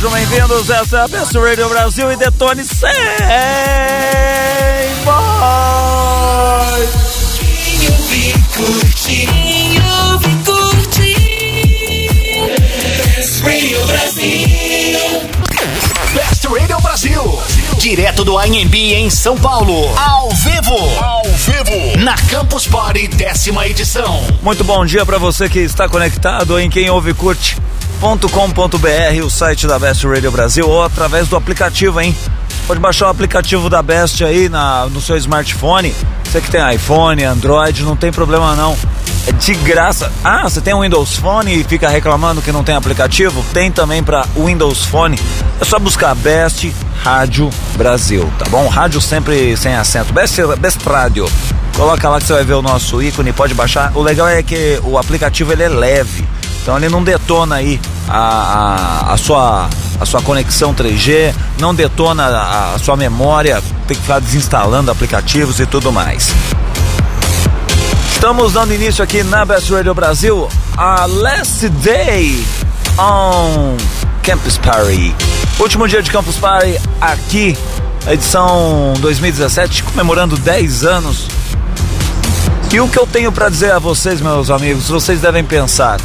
sejam bem-vindos. Essa é a Best Radio Brasil e detone sem voz. Best Radio Brasil. Best Radio Brasil. Direto do AMB em São Paulo. Ao vivo. Ao vivo. Na Campus Party, décima edição. Muito bom dia para você que está conectado em quem ouve curte. .com.br, o site da Best Radio Brasil, ou através do aplicativo, hein? Pode baixar o aplicativo da Best aí na, no seu smartphone. Você que tem iPhone, Android, não tem problema não. É de graça. Ah, você tem um Windows Phone e fica reclamando que não tem aplicativo? Tem também para Windows Phone. É só buscar Best Rádio Brasil, tá bom? Rádio sempre sem acento. Best, Best Rádio. Coloca lá que você vai ver o nosso ícone, pode baixar. O legal é que o aplicativo ele é leve. Então ele não detona aí a, a, a, sua, a sua conexão 3G, não detona a, a sua memória, tem que ficar desinstalando aplicativos e tudo mais. Estamos dando início aqui na Best Radio Brasil a Last Day on Campus Party. Último dia de Campus Party aqui, edição 2017, comemorando 10 anos. E o que eu tenho para dizer a vocês, meus amigos, vocês devem pensar: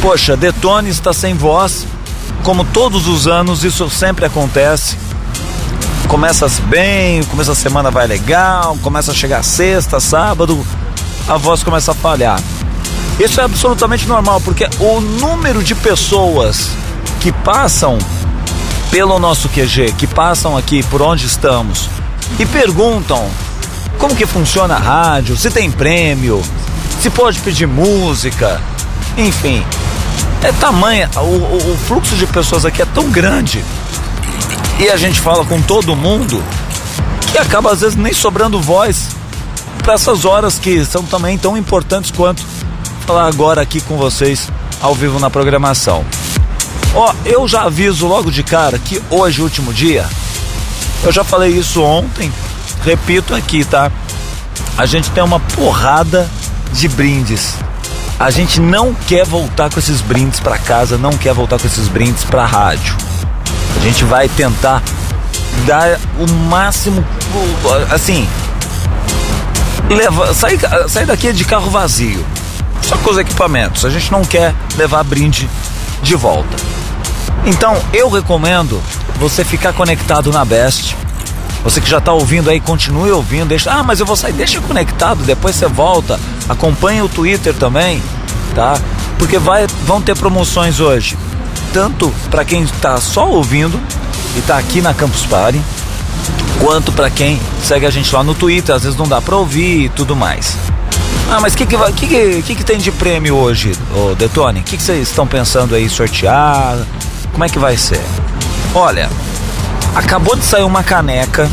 Poxa, Detone está sem voz, como todos os anos, isso sempre acontece. Começa bem, começa a semana vai legal, começa a chegar sexta, sábado, a voz começa a falhar. Isso é absolutamente normal, porque o número de pessoas que passam pelo nosso QG, que passam aqui por onde estamos e perguntam como que funciona a rádio, se tem prêmio, se pode pedir música, enfim, é tamanha, o, o, o fluxo de pessoas aqui é tão grande e a gente fala com todo mundo que acaba às vezes nem sobrando voz para essas horas que são também tão importantes quanto falar agora aqui com vocês ao vivo na programação. Ó, eu já aviso logo de cara que hoje, último dia, eu já falei isso ontem, repito aqui, tá? A gente tem uma porrada de brindes. A gente não quer voltar com esses brindes para casa, não quer voltar com esses brindes para rádio. A gente vai tentar dar o máximo, assim, leva, sair, sair daqui de carro vazio, só com os equipamentos. A gente não quer levar brinde de volta. Então eu recomendo você ficar conectado na Best. Você que já está ouvindo aí, continue ouvindo. Deixa, ah, mas eu vou sair, deixa conectado, depois você volta. Acompanhe o Twitter também, tá? Porque vai, vão ter promoções hoje, tanto para quem está só ouvindo e está aqui na Campus Party, quanto para quem segue a gente lá no Twitter. Às vezes não dá para ouvir e tudo mais. Ah, mas o que que, que, que, que, tem de prêmio hoje, ô Detone? O que, que vocês estão pensando aí sortear? Como é que vai ser? Olha, acabou de sair uma caneca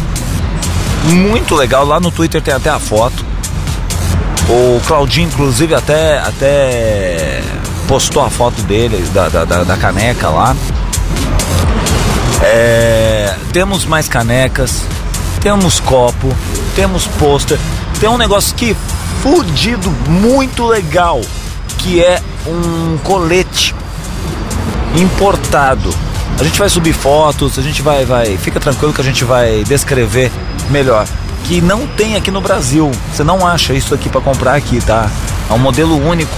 muito legal. Lá no Twitter tem até a foto. O Claudinho, inclusive, até, até postou a foto dele, da, da, da caneca lá. É, temos mais canecas, temos copo, temos pôster. Tem um negócio que fudido, muito legal, que é um colete importado. A gente vai subir fotos, a gente vai, vai, fica tranquilo que a gente vai descrever melhor. Que não tem aqui no Brasil. Você não acha isso aqui para comprar aqui, tá? É um modelo único.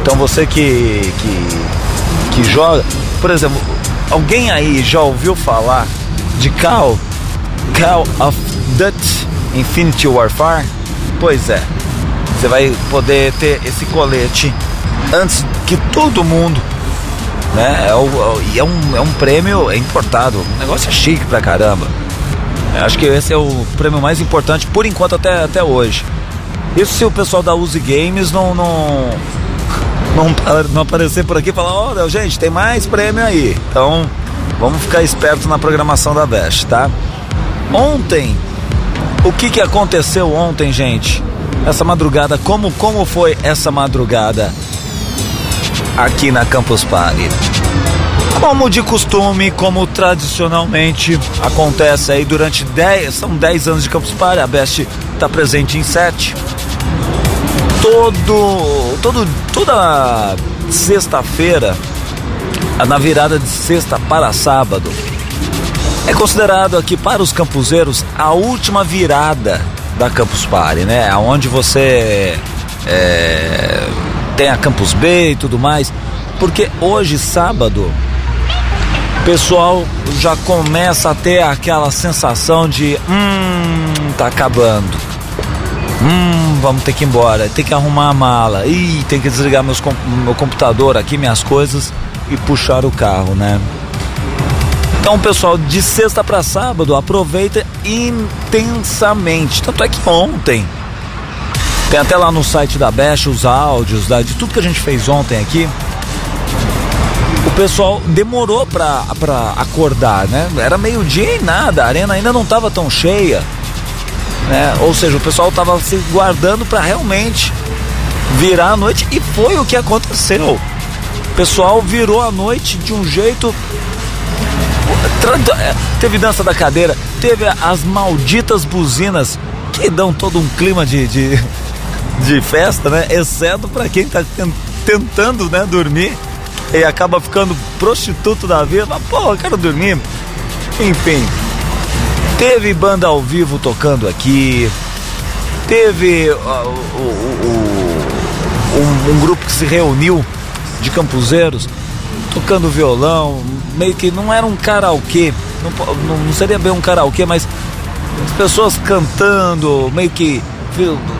Então você que que que joga, por exemplo, alguém aí já ouviu falar de Call Call of Duty Infinity Warfare? Pois é. Você vai poder ter esse colete antes que todo mundo né? É, o, é, um, é um prêmio importado, o negócio é chique pra caramba. Eu acho que esse é o prêmio mais importante por enquanto até, até hoje. Isso se o pessoal da Use Games não, não, não, não aparecer por aqui e falar, olha gente, tem mais prêmio aí. Então vamos ficar esperto na programação da Best, tá? Ontem, o que, que aconteceu ontem, gente? Essa madrugada, como, como foi essa madrugada? aqui na Campus Party. Como de costume, como tradicionalmente acontece aí durante 10, são 10 anos de Campus Party, a Best está presente em 7. Todo, todo, toda sexta-feira na virada de sexta para sábado. É considerado aqui para os campuseiros a última virada da Campus Party, né? Onde você é, tem a Campus B e tudo mais. Porque hoje, sábado, pessoal já começa a ter aquela sensação de hum, tá acabando. Hum, vamos ter que ir embora, tem que arrumar a mala. Ih, tem que desligar meus, meu computador aqui, minhas coisas e puxar o carro, né? Então, pessoal, de sexta para sábado, aproveita intensamente. Tanto é que ontem, tem até lá no site da Best os áudios da, de tudo que a gente fez ontem aqui. Pessoal demorou pra, acordar, né? Era meio-dia e nada, a arena ainda não estava tão cheia. Né? Ou seja, o pessoal estava se guardando para realmente virar a noite e foi o que aconteceu. O pessoal virou a noite de um jeito teve dança da cadeira, teve as malditas buzinas que dão todo um clima de, de, de festa, né? Exceto para quem tá tentando, né, dormir e acaba ficando prostituto da vida. Mas, eu quero dormir. Enfim, teve banda ao vivo tocando aqui, teve uh, uh, uh, um, um grupo que se reuniu de campuseiros tocando violão, meio que não era um karaokê, não, não seria bem um karaokê, mas as pessoas cantando, meio que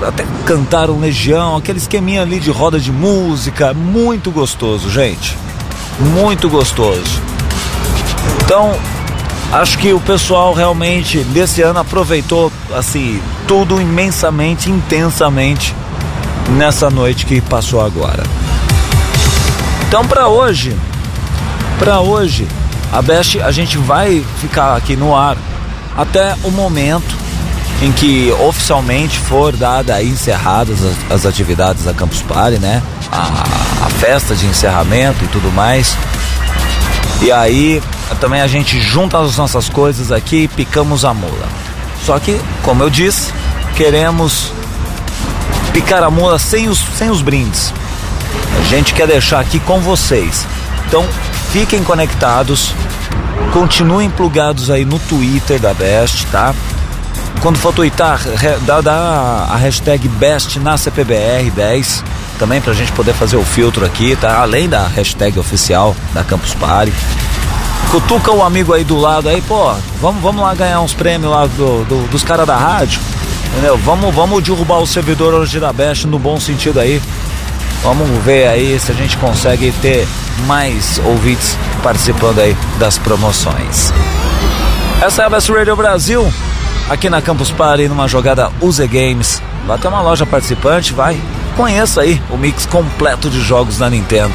até cantaram Legião, aquele esqueminha ali de roda de música, muito gostoso, gente. Muito gostoso. Então, acho que o pessoal realmente desse ano aproveitou assim tudo imensamente, intensamente nessa noite que passou agora. Então, para hoje, para hoje, a Best a gente vai ficar aqui no ar até o momento em que oficialmente for dada e encerradas as, as, atividades da Campus Party, né? A, a festa de encerramento e tudo mais. E aí também a gente junta as nossas coisas aqui e picamos a mula. Só que, como eu disse, queremos picar a mula sem os, sem os brindes. A gente quer deixar aqui com vocês. Então Fiquem conectados, continuem plugados aí no Twitter da Best, tá? Quando for twittar, dá, dá a hashtag Best na CPBR10 também pra gente poder fazer o filtro aqui, tá? Além da hashtag oficial da Campus Party. Cutuca o amigo aí do lado aí, pô, vamos, vamos lá ganhar uns prêmios lá do, do dos caras da rádio, entendeu? Vamos, vamos derrubar o servidor hoje da Best no bom sentido aí. Vamos ver aí se a gente consegue ter mais ouvintes participando aí das promoções. Essa é a Best Radio Brasil, aqui na Campus Party, numa jogada Use Games. Vai ter uma loja participante, vai. Conheça aí o mix completo de jogos da Nintendo.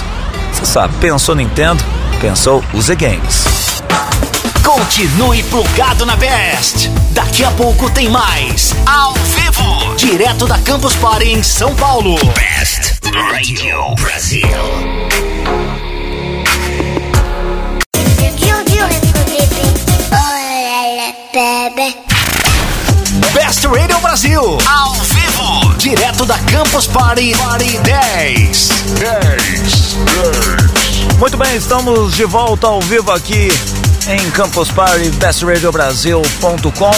Você sabe, pensou Nintendo? Pensou Use Games. Continue plugado na Best. Daqui a pouco tem mais. Ao vivo. Direto da Campus Party em São Paulo. Best Radio Brasil. Best Radio Brasil. Ao vivo. Direto da Campus Party, Party 10. 10. 10. Muito bem, estamos de volta ao vivo aqui em Campus Party, bestradiobrasil.com.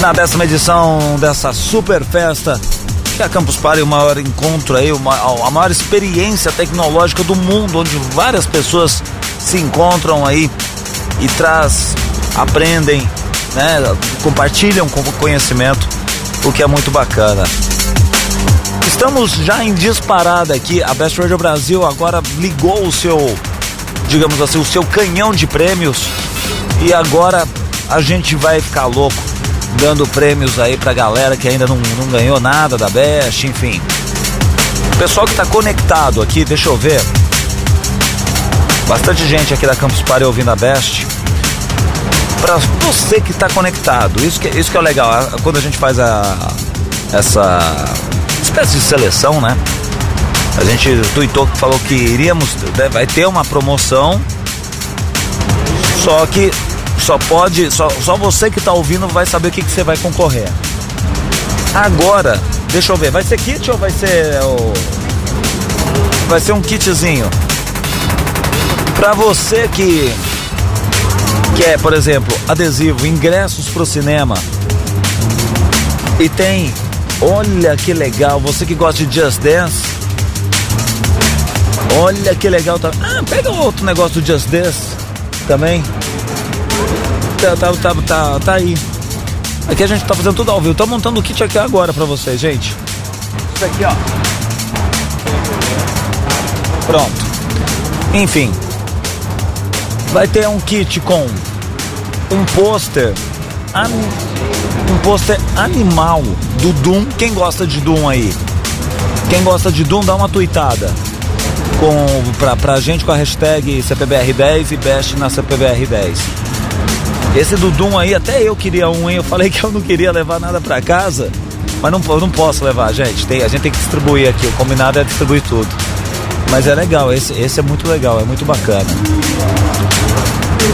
Na décima edição dessa super festa, que é a Campus Party, o maior encontro aí, a maior experiência tecnológica do mundo, onde várias pessoas se encontram aí e traz, aprendem, né, compartilham com conhecimento, o que é muito bacana. Estamos já em disparada aqui. A Best Radio Brasil agora ligou o seu digamos assim, o seu canhão de prêmios. E agora a gente vai ficar louco dando prêmios aí pra galera que ainda não, não ganhou nada da Best, enfim. Pessoal que tá conectado aqui, deixa eu ver. Bastante gente aqui da Campus Party ouvindo a Best. Pra você que tá conectado, isso que, isso que é legal, quando a gente faz a, essa espécie de seleção, né? A gente que falou que iríamos, né, vai ter uma promoção, só que só pode, só, só você que está ouvindo vai saber o que, que você vai concorrer. Agora, deixa eu ver, vai ser kit ou vai ser o. Vai ser um kitzinho. Pra você que quer, por exemplo, adesivo, ingressos pro cinema. E tem, olha que legal, você que gosta de Just Dance. Olha que legal, tá? Ah, pega outro negócio do Just Dance também. Tá, tá, tá, tá, tá aí. Aqui a gente tá fazendo tudo ao vivo. Tô montando o kit aqui agora pra vocês, gente. Isso aqui, ó. Pronto. Enfim. Vai ter um kit com um pôster. Um pôster animal do Doom. Quem gosta de Doom aí? Quem gosta de Doom, dá uma tweetada. Com, pra, pra gente com a hashtag CPBR10 e Best na CPBR10. Esse do Doom aí, até eu queria um, hein? Eu falei que eu não queria levar nada pra casa. Mas não, não posso levar, gente. Tem, a gente tem que distribuir aqui. O combinado é distribuir tudo. Mas é legal, esse, esse é muito legal, é muito bacana.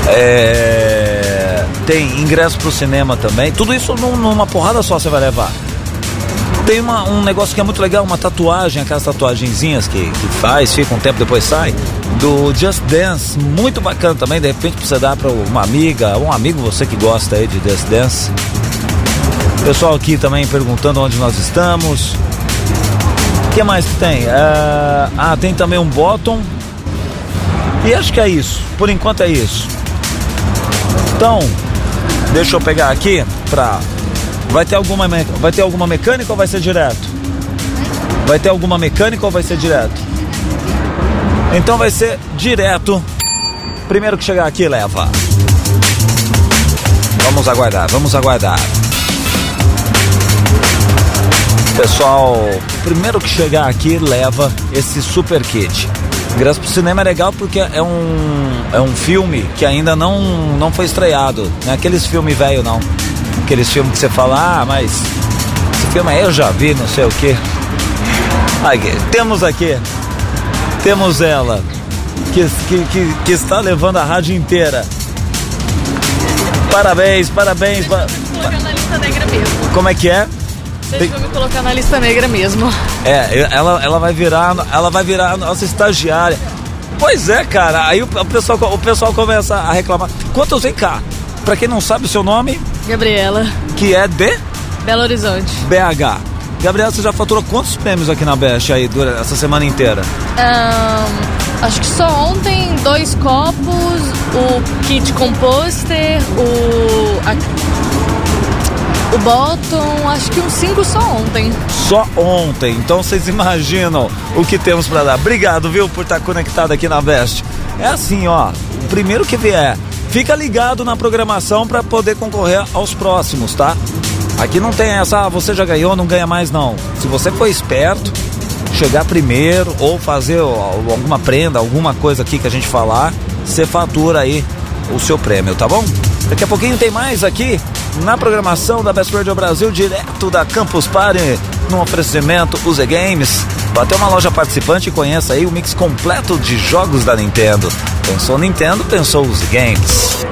É, tem ingresso pro cinema também. Tudo isso num- numa porrada só você vai levar. Tem uma- um negócio que é muito legal, uma tatuagem, aquelas tatuagenzinhas que, que faz, fica um tempo depois sai, do Just Dance, muito bacana também, de repente você dar pra uma amiga, um amigo você que gosta aí de Just Dance. Pessoal aqui também perguntando onde nós estamos. O que mais que tem? É, ah, tem também um bottom. E acho que é isso. Por enquanto é isso. Então, deixa eu pegar aqui pra. Vai ter alguma, me- vai ter alguma mecânica ou vai ser direto? Vai ter alguma mecânica ou vai ser direto? Então vai ser direto. Primeiro que chegar aqui, leva. Vamos aguardar, vamos aguardar. Pessoal, primeiro que chegar aqui, leva esse super kit. Ingresso pro cinema é legal porque é um, é um filme que ainda não, não foi estreado. Não é aqueles filmes velho não. Aqueles filmes que você fala, ah, mas esse filme aí eu já vi, não sei o quê. Aqui, temos aqui, temos ela, que, que, que, que está levando a rádio inteira. Parabéns, parabéns. pa-. Como é que é? Vocês vão me colocar na lista negra mesmo. É, ela, ela vai virar, ela vai virar a nossa estagiária. Pois é, cara. Aí o, pessoal, o pessoal começa a reclamar. Quantos vem cá? Pra quem não sabe o seu nome, Gabriela, que é de Belo Horizonte. BH. Gabriela, você já faturou quantos prêmios aqui na Best aí durante essa semana inteira? Ahn, acho que só ontem dois copos, o kit com pôster, o. a- o bottom, acho que uns cinco só ontem. Só ontem. Então vocês imaginam o que temos pra dar. Obrigado, viu, por estar conectado aqui na Best. É assim, ó. O primeiro que vier, fica ligado na programação pra poder concorrer aos próximos, tá? Aqui não tem essa, ah, você já ganhou, não ganha mais não. Se você for esperto, chegar primeiro ou fazer alguma prenda, alguma coisa aqui que a gente falar, você fatura aí o seu prêmio, tá bom? Daqui a pouquinho tem mais aqui na programação da Best Radio Brasil, direto da Campus Party, no oferecimento Use Games. Até uma loja participante e conheça aí o mix completo de jogos da Nintendo. Pensou Nintendo, pensou Use Games.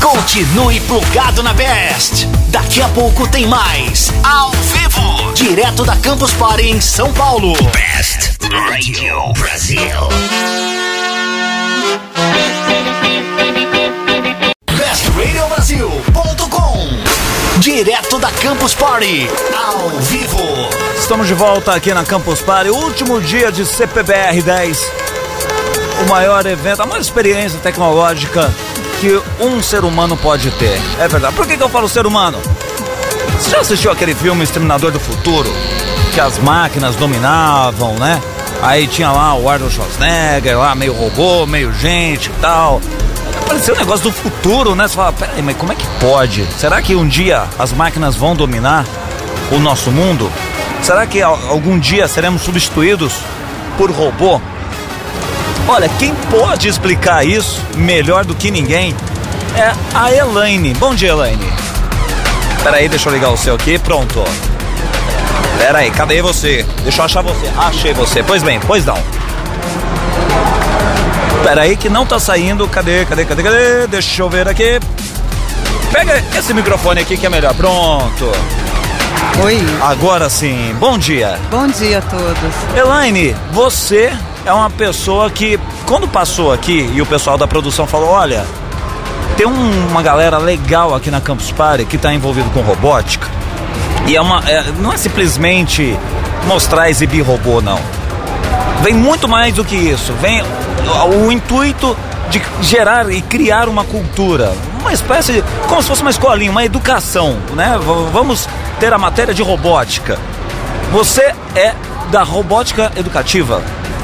Continue plugado na Best. Daqui a pouco tem mais. Ao vivo. Direto da Campus Party em São Paulo. Best Radio Brasil. Direto da Campus Party. Ao vivo. Estamos de volta aqui na Campus Party, último dia de CPBR 10. O maior evento, a maior experiência tecnológica que um ser humano pode ter. É verdade. Por que, que eu falo ser humano? Você já assistiu aquele filme Exterminador do Futuro? Que as máquinas dominavam, né? Aí tinha lá o Arnold Schwarzenegger, lá meio robô, meio gente e tal. Parecia um negócio do futuro, né? Você fala, peraí, mas como é que pode? Será que um dia as máquinas vão dominar o nosso mundo? Será que al- algum dia seremos substituídos por robô? Olha, quem pode explicar isso melhor do que ninguém é a Elaine. Bom dia, Elaine. Peraí, deixa eu ligar o seu aqui. Pronto. Peraí, cadê você? Deixa eu achar você. Achei você. Pois bem, pois não. Peraí que não tá saindo. Cadê, cadê, cadê, cadê? Deixa eu ver aqui. Pega esse microfone aqui que é melhor. Pronto. Oi, Agora sim. Bom dia. bom dia a todos. Elaine, você é uma pessoa que, quando passou aqui e o pessoal da produção falou: olha, tem um- uma galera legal aqui na Campus Party que está envolvido com robótica. E é uma, é- não é simplesmente mostrar, exibir robô, não. Vem muito mais do que isso. Vem o, intuito de gerar e criar uma cultura. Uma espécie de. como se fosse uma escolinha, uma educação, né? Vamos ter a matéria de robótica. Você é da robótica educativa.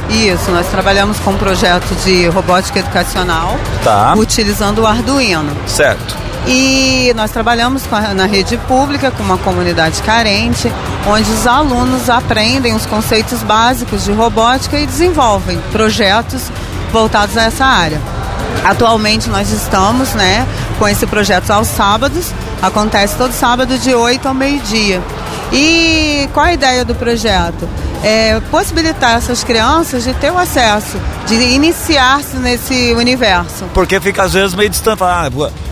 Isso, nós trabalhamos com um projeto de robótica educacional, Tá. utilizando o Arduino. Certo. E nós trabalhamos com a- na rede pública, com uma comunidade carente, onde os alunos aprendem os conceitos básicos de robótica e desenvolvem projetos voltados a essa área. Atualmente nós estamos né, com esse projeto aos sábados, acontece todo sábado de 8 ao meio-dia. E qual a ideia do projeto? É possibilitar essas crianças de ter o acesso, de iniciar-se nesse universo. Porque fica às vezes meio distante. Ah,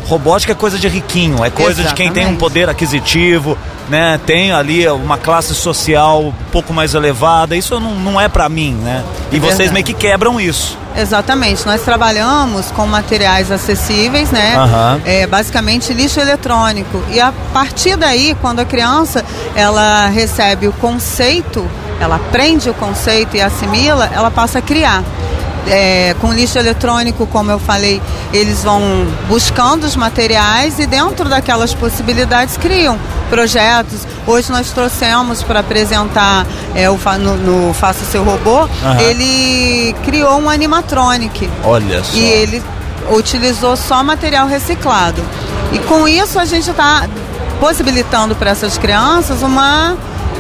robótica é coisa de riquinho, é coisa de quem tem um Exatamente. poder aquisitivo, né? Tem ali uma classe social um pouco mais elevada. Isso não, não é pra mim, né? E É vocês verdade. meio que quebram isso. Exatamente, nós trabalhamos com materiais acessíveis, né? Aham. É, basicamente lixo eletrônico. E a partir daí, quando a criança ela recebe o conceito, ela aprende o conceito e assimila, ela passa a criar. É, com lixo eletrônico, como eu falei, eles vão buscando os materiais e dentro daquelas possibilidades criam projetos. Hoje nós trouxemos para apresentar é, o, no, no Faça Seu Robô, Aham. ele criou um animatronic. Olha só. E ele utilizou só material reciclado. E com isso a gente está possibilitando para essas crianças uma,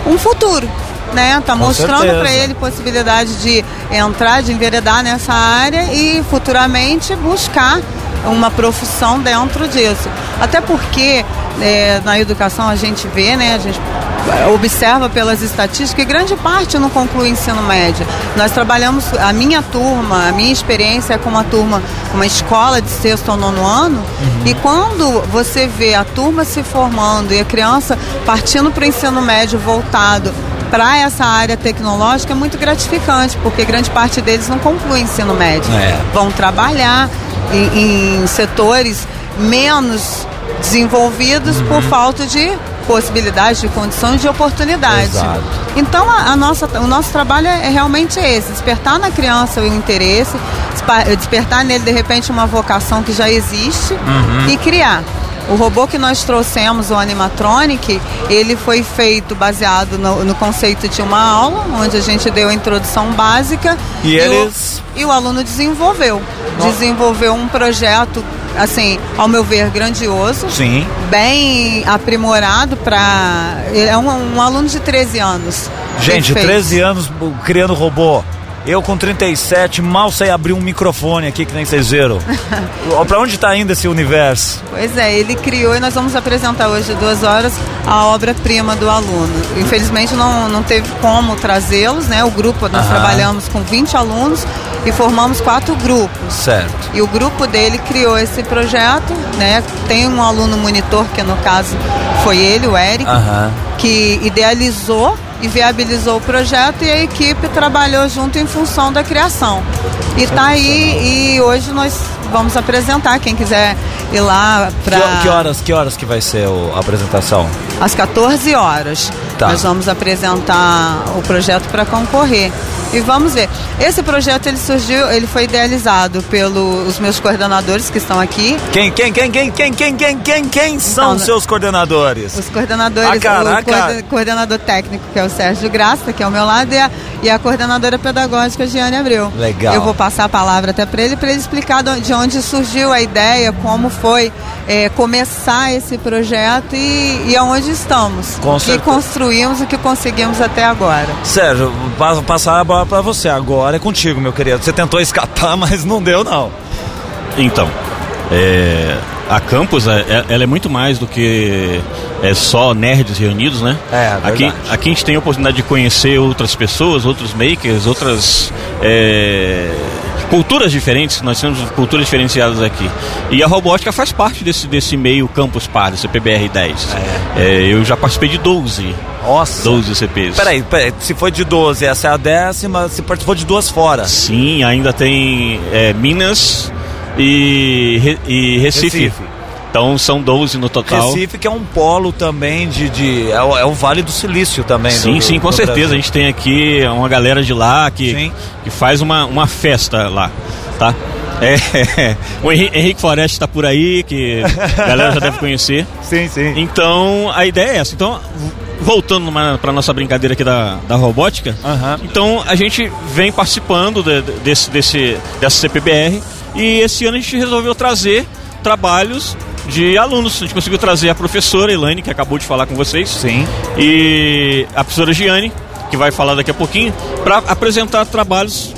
um futuro. Né? Tá Com mostrando para ele possibilidade de entrar, de enveredar nessa área e futuramente buscar uma profissão dentro disso. Até porque é, na educação a gente vê, né, a gente observa pelas estatísticas que grande parte não conclui ensino médio. Nós trabalhamos, a minha turma, a minha experiência é com uma turma, uma escola de sexto ou nono ano, e quando você vê a turma se formando e a criança partindo para o ensino médio voltado para essa área tecnológica é muito gratificante, porque grande parte deles não conclui ensino médio. É. Vão trabalhar em, em setores menos desenvolvidos por falta de possibilidades, de condições, de oportunidades. Exato. Então a, a nossa, o nosso trabalho é realmente esse, despertar na criança o interesse, despertar nele de repente uma vocação que já existe e criar. O robô que nós trouxemos, o animatronic, ele foi feito baseado no, no conceito de uma aula, onde a gente deu a introdução básica E o- eles- e o aluno desenvolveu. Nossa. Desenvolveu um projeto, assim, ao meu ver, grandioso Sim. bem aprimorado para é um, um aluno de 13 anos. Gente, Perfeito. 13 anos criando robô. Eu com 37, mal sei abrir um microfone aqui, que nem vocês viram. Ó, pra onde tá indo esse universo? Pois é, ele criou e nós vamos apresentar hoje duas horas a obra-prima do aluno. Infelizmente não, não teve como trazê-los, né? O grupo, nós Aham. trabalhamos com 20 alunos e formamos quatro grupos. Certo. E o grupo dele criou esse projeto, né? Tem um aluno monitor, que no caso foi ele, o Eric, Aham. que idealizou e viabilizou o projeto e a equipe trabalhou junto em função da criação. E tá aí e hoje nós vamos apresentar quem quiser ir lá para Que, que horas, que horas que vai ser o- a apresentação? às 14 horas. Tá. Nós vamos apresentar o projeto para concorrer. E vamos ver. Esse projeto ele surgiu, ele foi idealizado pelos meus coordenadores que estão aqui. Quem, quem, quem, quem, quem, quem, quem, quem, quem são Então, seus coordenadores? Os coordenadores, Ah, caraca. o coorden- coordenador técnico, que é o Sérgio Graça, que é ao meu lado, e a, e a coordenadora pedagógica, Giane Abreu. Legal. Eu vou passar a palavra até para ele, para ele explicar de de onde surgiu a ideia, como foi é, começar esse projeto e, e aonde estamos. Com que certeza. Construímos e o que conseguimos até agora. Sérgio, pa- passar a bola pra você. Agora é contigo, meu querido. Você tentou escapar, mas não deu, não. Então, é, a campus é, é- ela é muito mais do que é só nerds reunidos, né? É, aqui, verdade. aqui a gente tem a oportunidade de conhecer outras pessoas, outros makers, outras é, culturas diferentes. Nós temos culturas diferenciadas aqui. E a robótica faz parte desse, desse meio campus par, desse PBR 10. É, eu já participei de 12. Nossa. 12 CPs. Peraí, peraí, se foi de 12, essa é a décima, se participou de duas fora. Sim, ainda tem é, Minas e, e Recife. Recife. Então são 12 no total. Recife, que é um polo também de. de é, o, é o Vale do Silício também. Sim, do- sim, com certeza. Brasil. A gente tem aqui uma galera de lá que, Sim. que faz uma, uma festa lá, tá? É, o Henri- Henrique Foreste está por aí, que a galera já deve conhecer. Sim, sim. Então, a ideia é essa. Então, voltando para nossa brincadeira aqui da, da robótica, Aham. então a gente vem participando de- de- desse, desse, dessa CPBR e esse ano a gente resolveu trazer trabalhos de alunos. A gente conseguiu trazer a professora Elaine, que acabou de falar com vocês, Sim. e a professora Giane, que vai falar daqui a pouquinho, para apresentar trabalhos.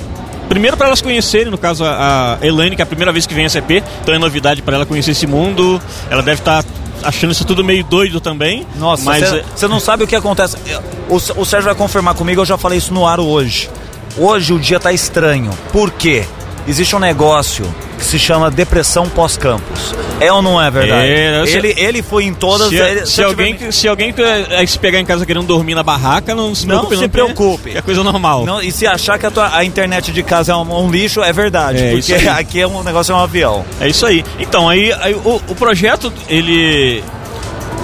Primeiro para elas conhecerem, no caso a, a Elaine, que é a primeira vez que vem a CP, então é novidade para ela conhecer esse mundo. Ela deve estar achando isso tudo meio doido também. Nossa, mas é- você não sabe o que acontece. O, o Sérgio vai confirmar comigo, eu já falei isso no ar hoje. Hoje o dia tá estranho. Por quê? Existe um negócio que se chama depressão pós-campus. É ou não é verdade? É, eu sei- ele, ele foi em todas. se, ele- se eu alguém, tiver- se alguém é, se pegar em casa querendo dormir na barraca, não se Não preocupe. se porque preocupe. É coisa normal. Não, e se achar que a, tua- a internet de casa é um, um lixo, é verdade. É, porque aqui é um negócio é um avião. É isso aí. Então, aí, aí o, o projeto, ele.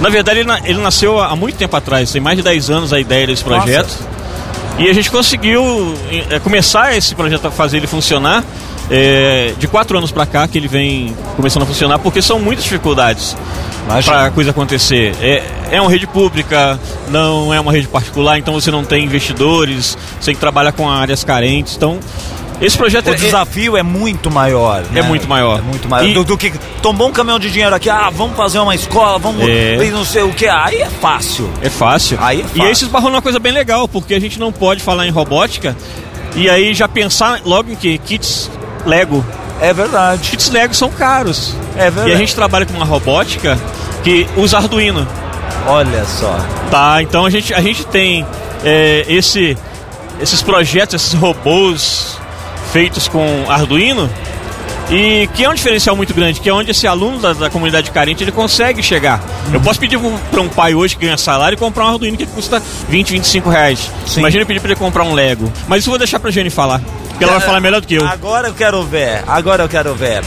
Na verdade, ele, ele nasceu há muito tempo atrás, tem mais de 10 anos a ideia desse projeto. E a gente conseguiu eh, começar esse projeto a fazer ele funcionar eh, de quatro anos pra cá que ele vem começando a funcionar, porque são muitas dificuldades para a coisa acontecer. É, é uma rede pública, não é uma rede particular, então você não tem investidores, você tem que trabalhar com áreas carentes. Então, esse projeto O é- desafio é muito maior. né? É muito maior. É muito maior. E- Do, do que tombou um caminhão de dinheiro aqui, ah, vamos fazer uma escola, vamos É. e não sei o que. Aí é fácil. É fácil. Aí é E fácil. aí se esbarrou numa coisa bem legal, porque a gente não pode falar em robótica e aí já pensar logo em que? Kits Lego. É verdade. Kits Lego são caros. É verdade. E a gente trabalha com uma robótica que usa Arduino. Olha só. Tá, então a gente, a gente tem é, esse, esses projetos, esses robôs feitos com Arduino e que é um diferencial muito grande, que é onde esse aluno da, da comunidade carente ele consegue chegar. Eu posso pedir para um pai hoje que ganha salário e comprar um Arduino que custa 20, 25 reais. Sim. Imagina eu pedir para ele comprar um Lego. Mas isso eu vou deixar para a Jenny falar, porque ela vai falar melhor do que eu. Agora eu quero ver. Agora eu quero ver.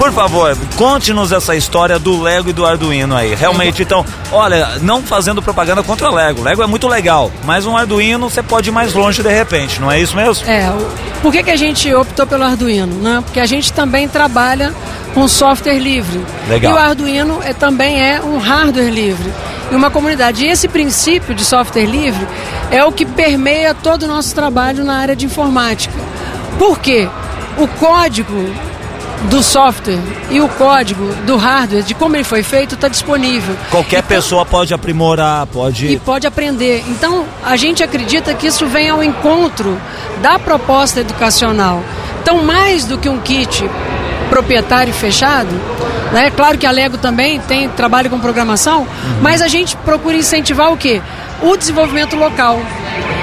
Por favor, conte-nos essa história do Lego e do Arduino aí. Realmente, então, olha, não fazendo propaganda contra o Lego. Lego é muito legal, mas um Arduino você pode ir mais longe de repente, não é isso mesmo? É, por que, que a gente optou pelo Arduino? Né? Porque a gente também trabalha com software livre. Legal. E o Arduino é, também é um hardware livre. E uma comunidade. E esse princípio de software livre é o que permeia todo o nosso trabalho na área de informática. Por quê? O código do software e o código do hardware, de como ele foi feito, está disponível. Qualquer Então- pessoa pode aprimorar, pode. e pode aprender. Então, a gente acredita que isso vem ao encontro da proposta educacional. Então, mais do que um kit proprietário e fechado, né? Claro que a Lego também tem trabalho com programação, mas a gente procura incentivar o quê? O desenvolvimento local.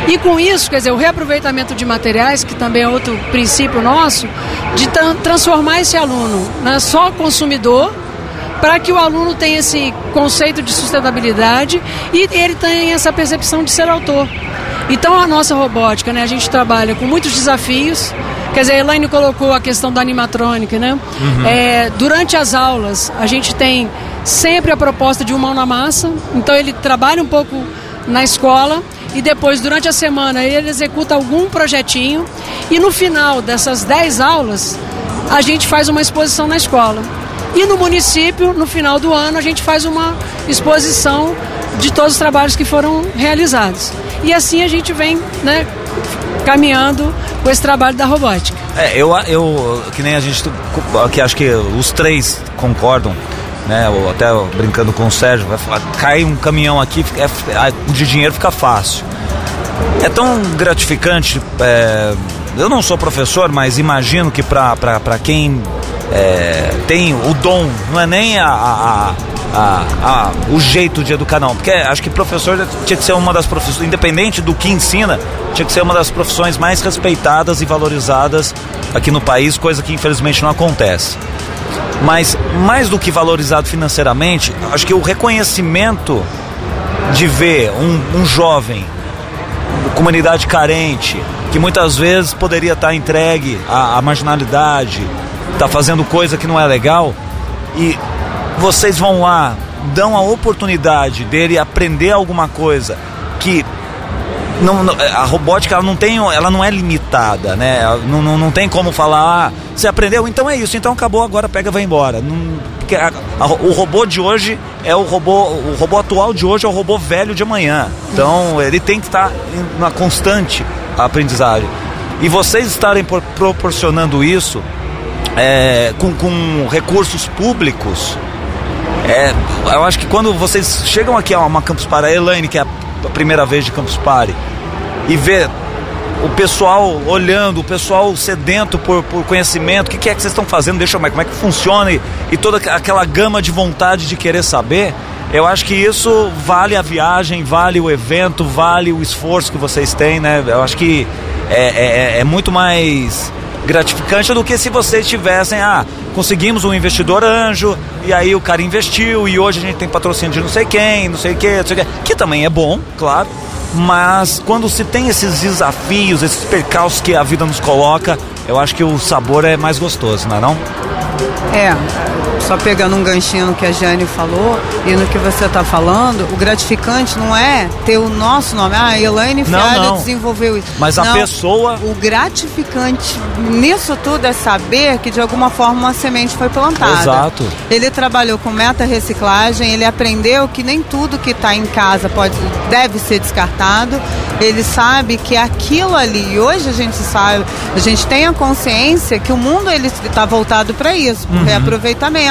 E com isso, quer dizer, o reaproveitamento de materiais, que também é outro princípio nosso, de tran- transformar esse aluno né, só consumidor para que o aluno tenha esse conceito de sustentabilidade e ele tenha essa percepção de ser autor. Então a nossa robótica, né, a gente trabalha com muitos desafios. Quer dizer, a Elaine colocou a questão da animatrônica, né? É, durante as aulas, a gente tem sempre a proposta de um mão na massa. Então ele trabalha um pouco na escola e depois, durante a semana, ele executa algum projetinho. E no final dessas 10 aulas, a gente faz uma exposição na escola. E no município, no final do ano, a gente faz uma exposição de todos os trabalhos que foram realizados. E assim a gente vem né, caminhando com esse trabalho da robótica. É, eu, eu, que nem a gente, que acho que os três concordam, né? Ou até brincando com o Sérgio, vai falar, cai um caminhão aqui, é, ah, de dinheiro fica fácil. É tão gratificante. é, eu não sou professor, mas imagino que para quem é, tem o dom, não é nem a, a- a- a- o jeito de educar, não. Porque acho que professor tinha que ser uma das profissões, independente do que ensina, tinha que ser uma das profissões mais respeitadas e valorizadas aqui no país, coisa que infelizmente não acontece. Mas mais do que valorizado financeiramente, acho que o reconhecimento de ver um, um jovem, comunidade carente, que muitas vezes poderia estar entregue à, à marginalidade, está fazendo coisa que não é legal, e vocês vão lá, dão a oportunidade dele aprender alguma coisa que não, não- a robótica ela não tem ela não é limitada né? Não, não, não tem como falar ah, você aprendeu? Então é isso então acabou agora pega vai embora. Não- porque a- a- o robô de hoje é o robô o robô atual de hoje é o robô velho de amanhã. Então ele tem que estar em uma constante aprendizagem. E vocês estarem por- proporcionando isso é, com, com recursos públicos é, eu acho que quando vocês chegam aqui a uma Campus Party, a Elaine, que é a primeira vez de Campus Party, e vê o pessoal olhando, o pessoal sedento por, por conhecimento, o que, que é que vocês estão fazendo, deixa eu ver como é que funciona, e, e toda aquela gama de vontade de querer saber, eu acho que isso vale a viagem, vale o evento, vale o esforço que vocês têm, né? Eu acho que é, é- é muito mais gratificante do que se vocês tivessem, ah, conseguimos um investidor anjo, e aí o cara investiu, e hoje a gente tem patrocínio de não sei quem, não sei o que, não sei o que, que também é bom, claro, mas quando se tem esses desafios, esses percalços que a vida nos coloca, eu acho que o sabor é mais gostoso, não é não? É, só pegando um ganchinho no que a Jane falou e no que você está falando, o gratificante não é ter o nosso nome. Ah, a Elaine Fialho desenvolveu isso. Mas a Não, pessoa- O gratificante nisso tudo é saber que de alguma forma uma semente foi plantada. Exato. Ele trabalhou com meta reciclagem, ele aprendeu que nem tudo que está em casa pode, deve ser descartado. Ele sabe que aquilo ali, e hoje a gente sabe, a gente tem a consciência que o mundo ele está voltado para isso, para reaproveitamento.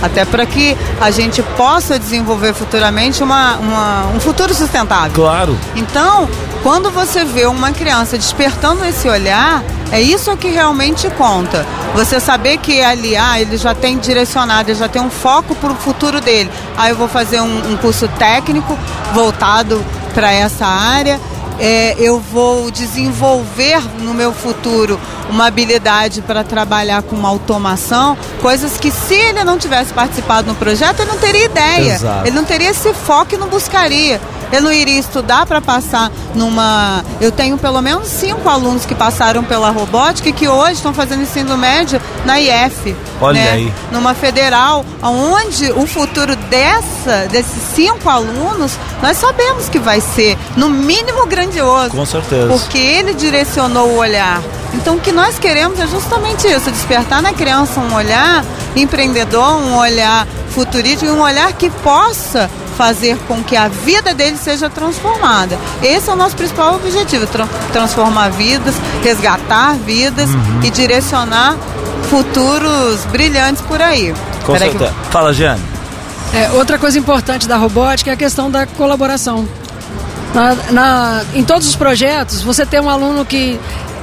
Até para que a gente possa desenvolver futuramente uma, uma- um futuro sustentável. Claro. Então, quando você vê uma criança despertando esse olhar, é isso que realmente conta. Você saber que ali, ah, ele já tem direcionado, ele já tem um foco para o futuro dele. Ah, eu vou fazer um, um curso técnico voltado para essa área. É, eu vou desenvolver no meu futuro uma habilidade para trabalhar com uma automação, coisas que se ele não tivesse participado no projeto, ele não teria ideia. Exato. Ele não teria esse foco e não buscaria. Eu não iria estudar para passar numa. Eu tenho pelo menos cinco alunos que passaram pela robótica e que hoje estão fazendo ensino médio na IF. Olha né? aí. Numa federal, onde o futuro dessa, desses cinco alunos, nós sabemos que vai ser, no mínimo, grandioso. Com certeza. Porque ele direcionou o olhar. Então o que nós queremos é justamente isso, despertar na criança um olhar empreendedor, um olhar futurístico, um olhar que possa fazer com que a vida dele seja transformada. Esse é o nosso principal objetivo, tra- transformar vidas, resgatar vidas Uhum. e direcionar futuros brilhantes por aí. Com Peraí que- certeza. Fala, Jane. É, outra coisa importante da robótica é a questão da colaboração. Na- na- em todos os projetos, você tem um aluno que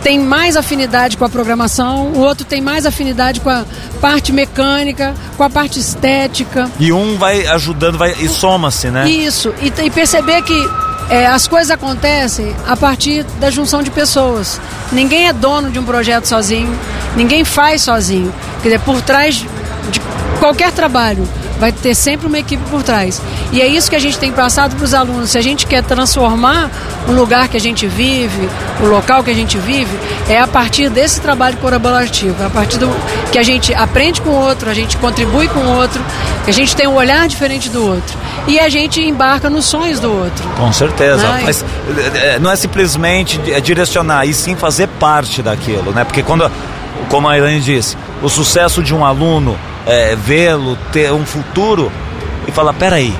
tem mais afinidade com a programação, o outro tem mais afinidade com a parte mecânica, com a parte estética. E um vai ajudando, vai e soma-se, né? Isso, e, e perceber que é, as coisas acontecem a partir da junção de pessoas. Ninguém é dono de um projeto sozinho, ninguém faz sozinho. Quer dizer, por trás de qualquer trabalho vai ter sempre uma equipe por trás. E é isso que a gente tem passado para os alunos. Se a gente quer transformar o lugar que a gente vive, o local que a gente vive, é a partir desse trabalho colaborativo, é a partir do que a gente aprende com o outro, a gente contribui com o outro, que a gente tem um olhar diferente do outro. E a gente embarca nos sonhos do outro. Com certeza. Ai. Mas é, não é simplesmente é, direcionar, e sim fazer parte daquilo, né? Porque quando, como a Elaine disse, o sucesso de um aluno é vê-lo ter um futuro e falar, peraí,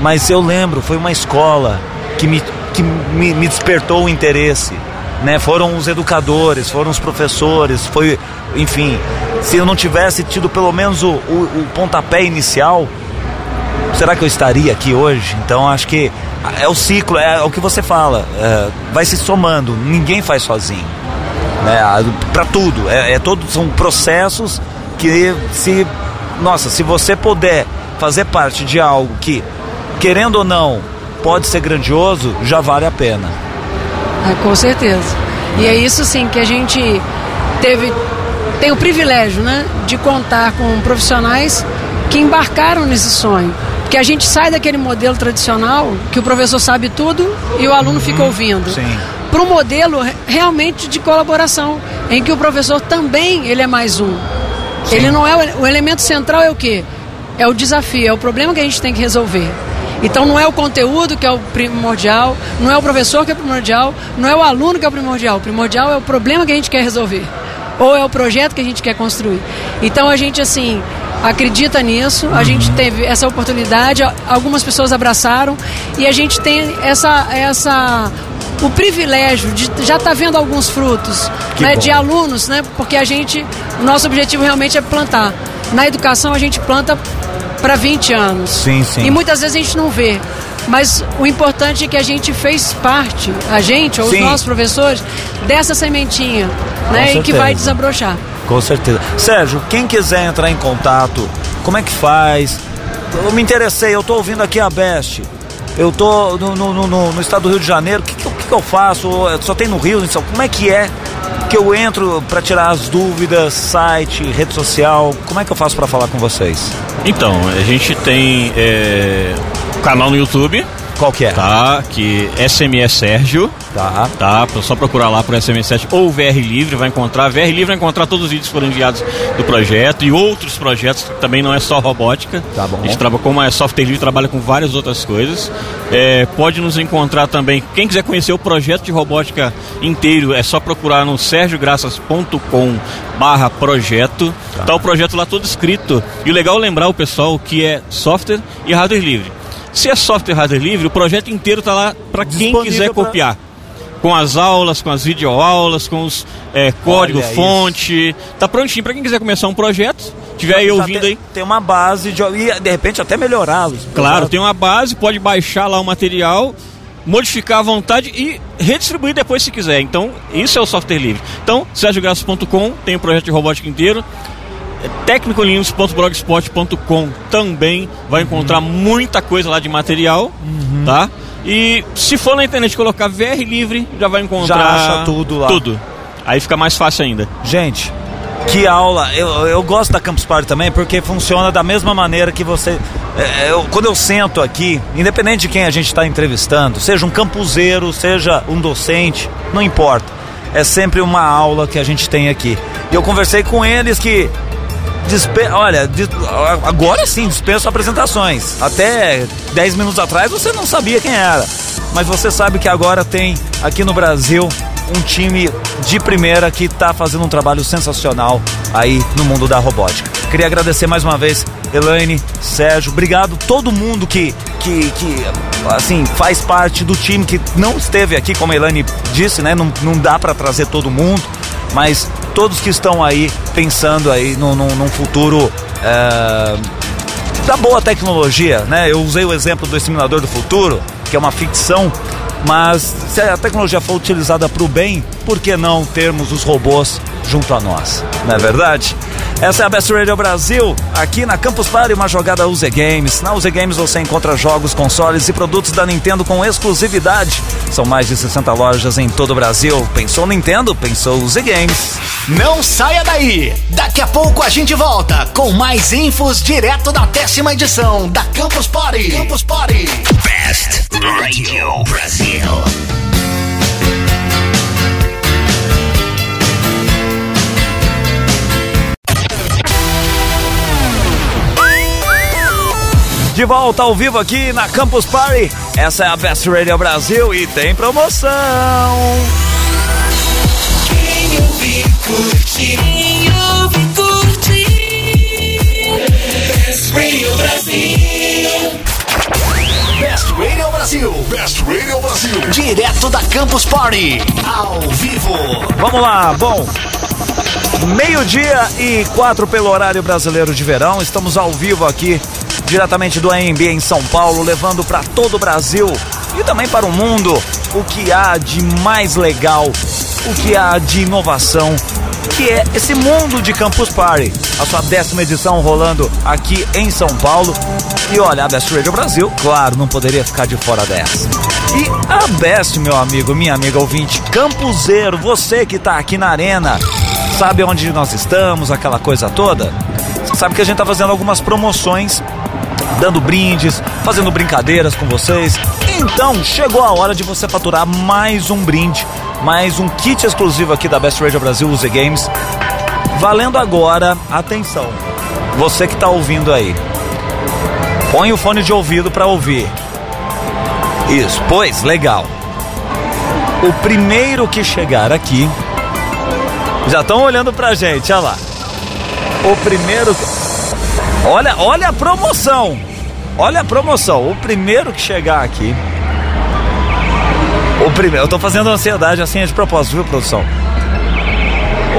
mas eu lembro, foi uma escola que me, que me, me despertou o interesse. Né? Foram os educadores, foram os professores, foi, enfim, se eu não tivesse tido pelo menos o, o, o pontapé inicial, será que eu estaria aqui hoje? Então acho que é o ciclo, é o que você fala, é, vai se somando, ninguém faz sozinho. Né? Para tudo, é, é todo, são processos que se, nossa, se você puder fazer parte de algo que, querendo ou não, pode ser grandioso, já vale a pena. Ah, com certeza. E é isso sim que a gente teve tem o privilégio, né, de contar com profissionais que embarcaram nesse sonho. Porque a gente sai daquele modelo tradicional que o professor sabe tudo e o aluno fica ouvindo. Uhum. Sim. Para um modelo re- realmente de colaboração, em que o professor também ele é mais um. Ele não é o, o elemento central é o quê? É o desafio, é o problema que a gente tem que resolver. Então não é o conteúdo que é o primordial, não é o professor que é primordial, não é o aluno que é o primordial. O primordial é o problema que a gente quer resolver. Ou é o projeto que a gente quer construir. Então a gente assim acredita nisso, a gente teve essa oportunidade, algumas pessoas abraçaram e a gente tem essa essa o privilégio de já estar vendo alguns frutos né, de alunos, né? Porque a gente, o nosso objetivo realmente é plantar. Na educação a gente planta para 20 anos. Sim, sim. E muitas vezes a gente não vê. Mas o importante é que a gente fez parte, a gente ou os Sim. nossos professores, dessa sementinha, né? E que certeza. vai desabrochar. Com certeza. Sérgio, quem quiser entrar em contato, como é que faz? Eu me interessei, eu tô ouvindo aqui a Best. Eu tô no, no- no- no- estado do Rio de Janeiro, o que, que que eu faço? Só tem no Rio, então, como é que é que eu entro para tirar as dúvidas, site, rede social? Como é que eu faço para falar com vocês? Então, a gente tem é, canal no YouTube, Qual que é? tá? Que SMS Sérgio, Tá. tá? Só procurar lá por SMS Sérgio ou VR Livre, vai encontrar. VR Livre vai encontrar todos os vídeos que foram enviados do projeto e outros projetos, que também não é só robótica. Tá bom. A gente trabalha, como é software livre, trabalha com várias outras coisas. É, pode nos encontrar também. Quem quiser conhecer o projeto de robótica inteiro, é só procurar no sergiograças.com barra projeto. Tá. o projeto lá todo escrito. E o legal é lembrar o pessoal que é software e hardware livre. Se é software e hardware livre, o projeto inteiro tá lá para quem quiser pra- copiar. Com as aulas, com as videoaulas, com os é, código, Olha fonte. Tá prontinho para quem quiser começar um projeto. Tiver aí ouvindo tem, aí. Tem uma base de, e de repente até melhorá-los. Claro, tem uma base, pode baixar lá o material, modificar à vontade e redistribuir depois se quiser. Então, isso é o software livre. Então, sergiograças.com tem o projeto de robótica inteiro. tecnicolinhos.blogspot.com também vai encontrar muita coisa lá de material, tá? E se for na internet colocar VR livre, já vai encontrar Já acha tudo lá. Tudo. Aí fica mais fácil ainda. Gente, que aula. Eu, eu gosto da Campus Party também porque funciona da mesma maneira que você. é, eu- quando eu sento aqui, independente de quem a gente está entrevistando, seja um campuseiro, seja um docente, não importa. É sempre uma aula que a gente tem aqui. E eu conversei com eles que. Olha, agora sim, dispenso apresentações. Até 10 minutos atrás você não sabia quem era. Mas você sabe que agora tem aqui no Brasil um time de primeira que está fazendo um trabalho sensacional aí no mundo da robótica. Queria agradecer mais uma vez, Elaine, Sérgio, obrigado todo mundo que, que, que assim, faz parte do time que não esteve aqui, como a Elaine disse, né? Não, não dá para trazer todo mundo, mas todos que estão aí pensando aí num, num, num futuro é, da boa tecnologia, né? Eu usei o exemplo do Exterminador do Futuro, que é uma ficção, mas se a tecnologia for utilizada para o bem, por que não termos os robôs junto a nós? Não é verdade? Essa é a Best Radio Brasil, aqui na Campus Party, uma jogada UZ Games. Na UZ Games você encontra jogos, consoles e produtos da Nintendo com exclusividade. São mais de 60 lojas em todo o Brasil. Pensou Nintendo? Pensou UZ Games. Não saia daí! Daqui a pouco a gente volta com mais infos direto da décima edição da Campus Party. Campus Party. Best Radio Brasil. De volta ao vivo aqui na Campus Party. Essa é a Best Radio Brasil e tem promoção. Quem ouvir curte, quem ouvir curte. Best Radio Brasil. Best Radio Brasil. Best Radio Brasil. Direto da Campus Party. Ao vivo. Vamos lá, bom. Meio-dia e quatro pelo horário brasileiro de verão. Estamos ao vivo aqui, diretamente do AMB em São Paulo, levando para todo o Brasil e também para o mundo o que há de mais legal, o que há de inovação, que é esse mundo de Campus Party. A sua décima edição rolando aqui em São Paulo. E olha, a Best Radio Brasil, claro, não poderia ficar de fora dessa. E a Best, meu amigo, minha amiga ouvinte, Campuseiro, você que tá aqui na arena, sabe onde nós estamos, aquela coisa toda? Sabe que a gente tá fazendo algumas promoções dando brindes, fazendo brincadeiras com vocês. Então chegou a hora de você faturar mais um brinde, mais um kit exclusivo aqui da Best Radio Brasil UZ Games. Valendo agora, atenção, você que está ouvindo aí, põe o fone de ouvido para ouvir. Isso, pois, legal. O primeiro que chegar aqui, já estão olhando pra gente, olha lá. O primeiro. Olha, olha a promoção. Olha a promoção. O primeiro que chegar aqui. O primeiro. Eu tô fazendo ansiedade assim é de propósito, viu, produção?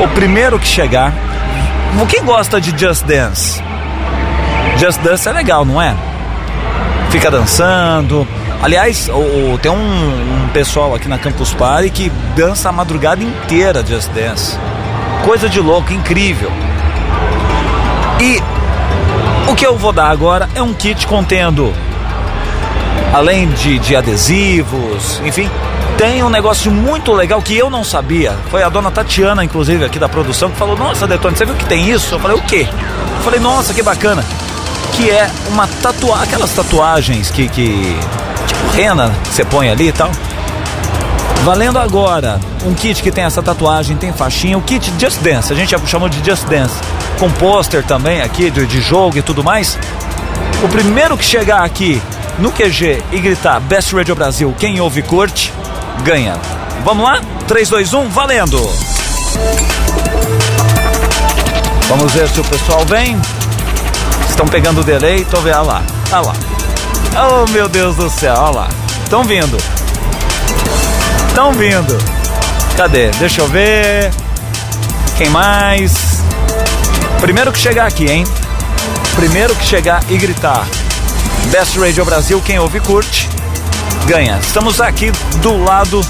O primeiro que chegar. Quem gosta de Just Dance? Just Dance é legal, não é? Fica dançando. Aliás, o, o- tem um, um pessoal aqui na Campus Party que dança a madrugada inteira Just Dance. Coisa de louco, incrível. E o que eu vou dar agora é um kit contendo, além de, de adesivos, enfim, tem um negócio muito legal que eu não sabia. Foi a dona Tatiana, inclusive, aqui da produção, que falou: Nossa, Detone, você viu que tem isso? Eu falei: O quê? Eu falei: Nossa, que bacana. Que é uma tatuagem, aquelas tatuagens que, que. Tipo, rena, que você põe ali e tal. Valendo agora um kit que tem essa tatuagem, tem faixinha, o kit Just Dance, a gente chamou de Just Dance, com pôster também aqui de, de jogo e tudo mais. O primeiro que chegar aqui no QG e gritar Best Radio Brasil, quem ouve curte, ganha. Vamos lá? 3, 2, 1, valendo! Vamos ver se o pessoal vem. Estão pegando o delay, tô vendo, olha lá, olha lá. Oh meu Deus do céu, olha lá. Estão vindo. Estão vindo. Cadê? Deixa eu ver. Quem mais? Primeiro que chegar aqui, hein? Primeiro que chegar e gritar Best Radio Brasil, quem ouve curte, ganha. Estamos aqui do lado.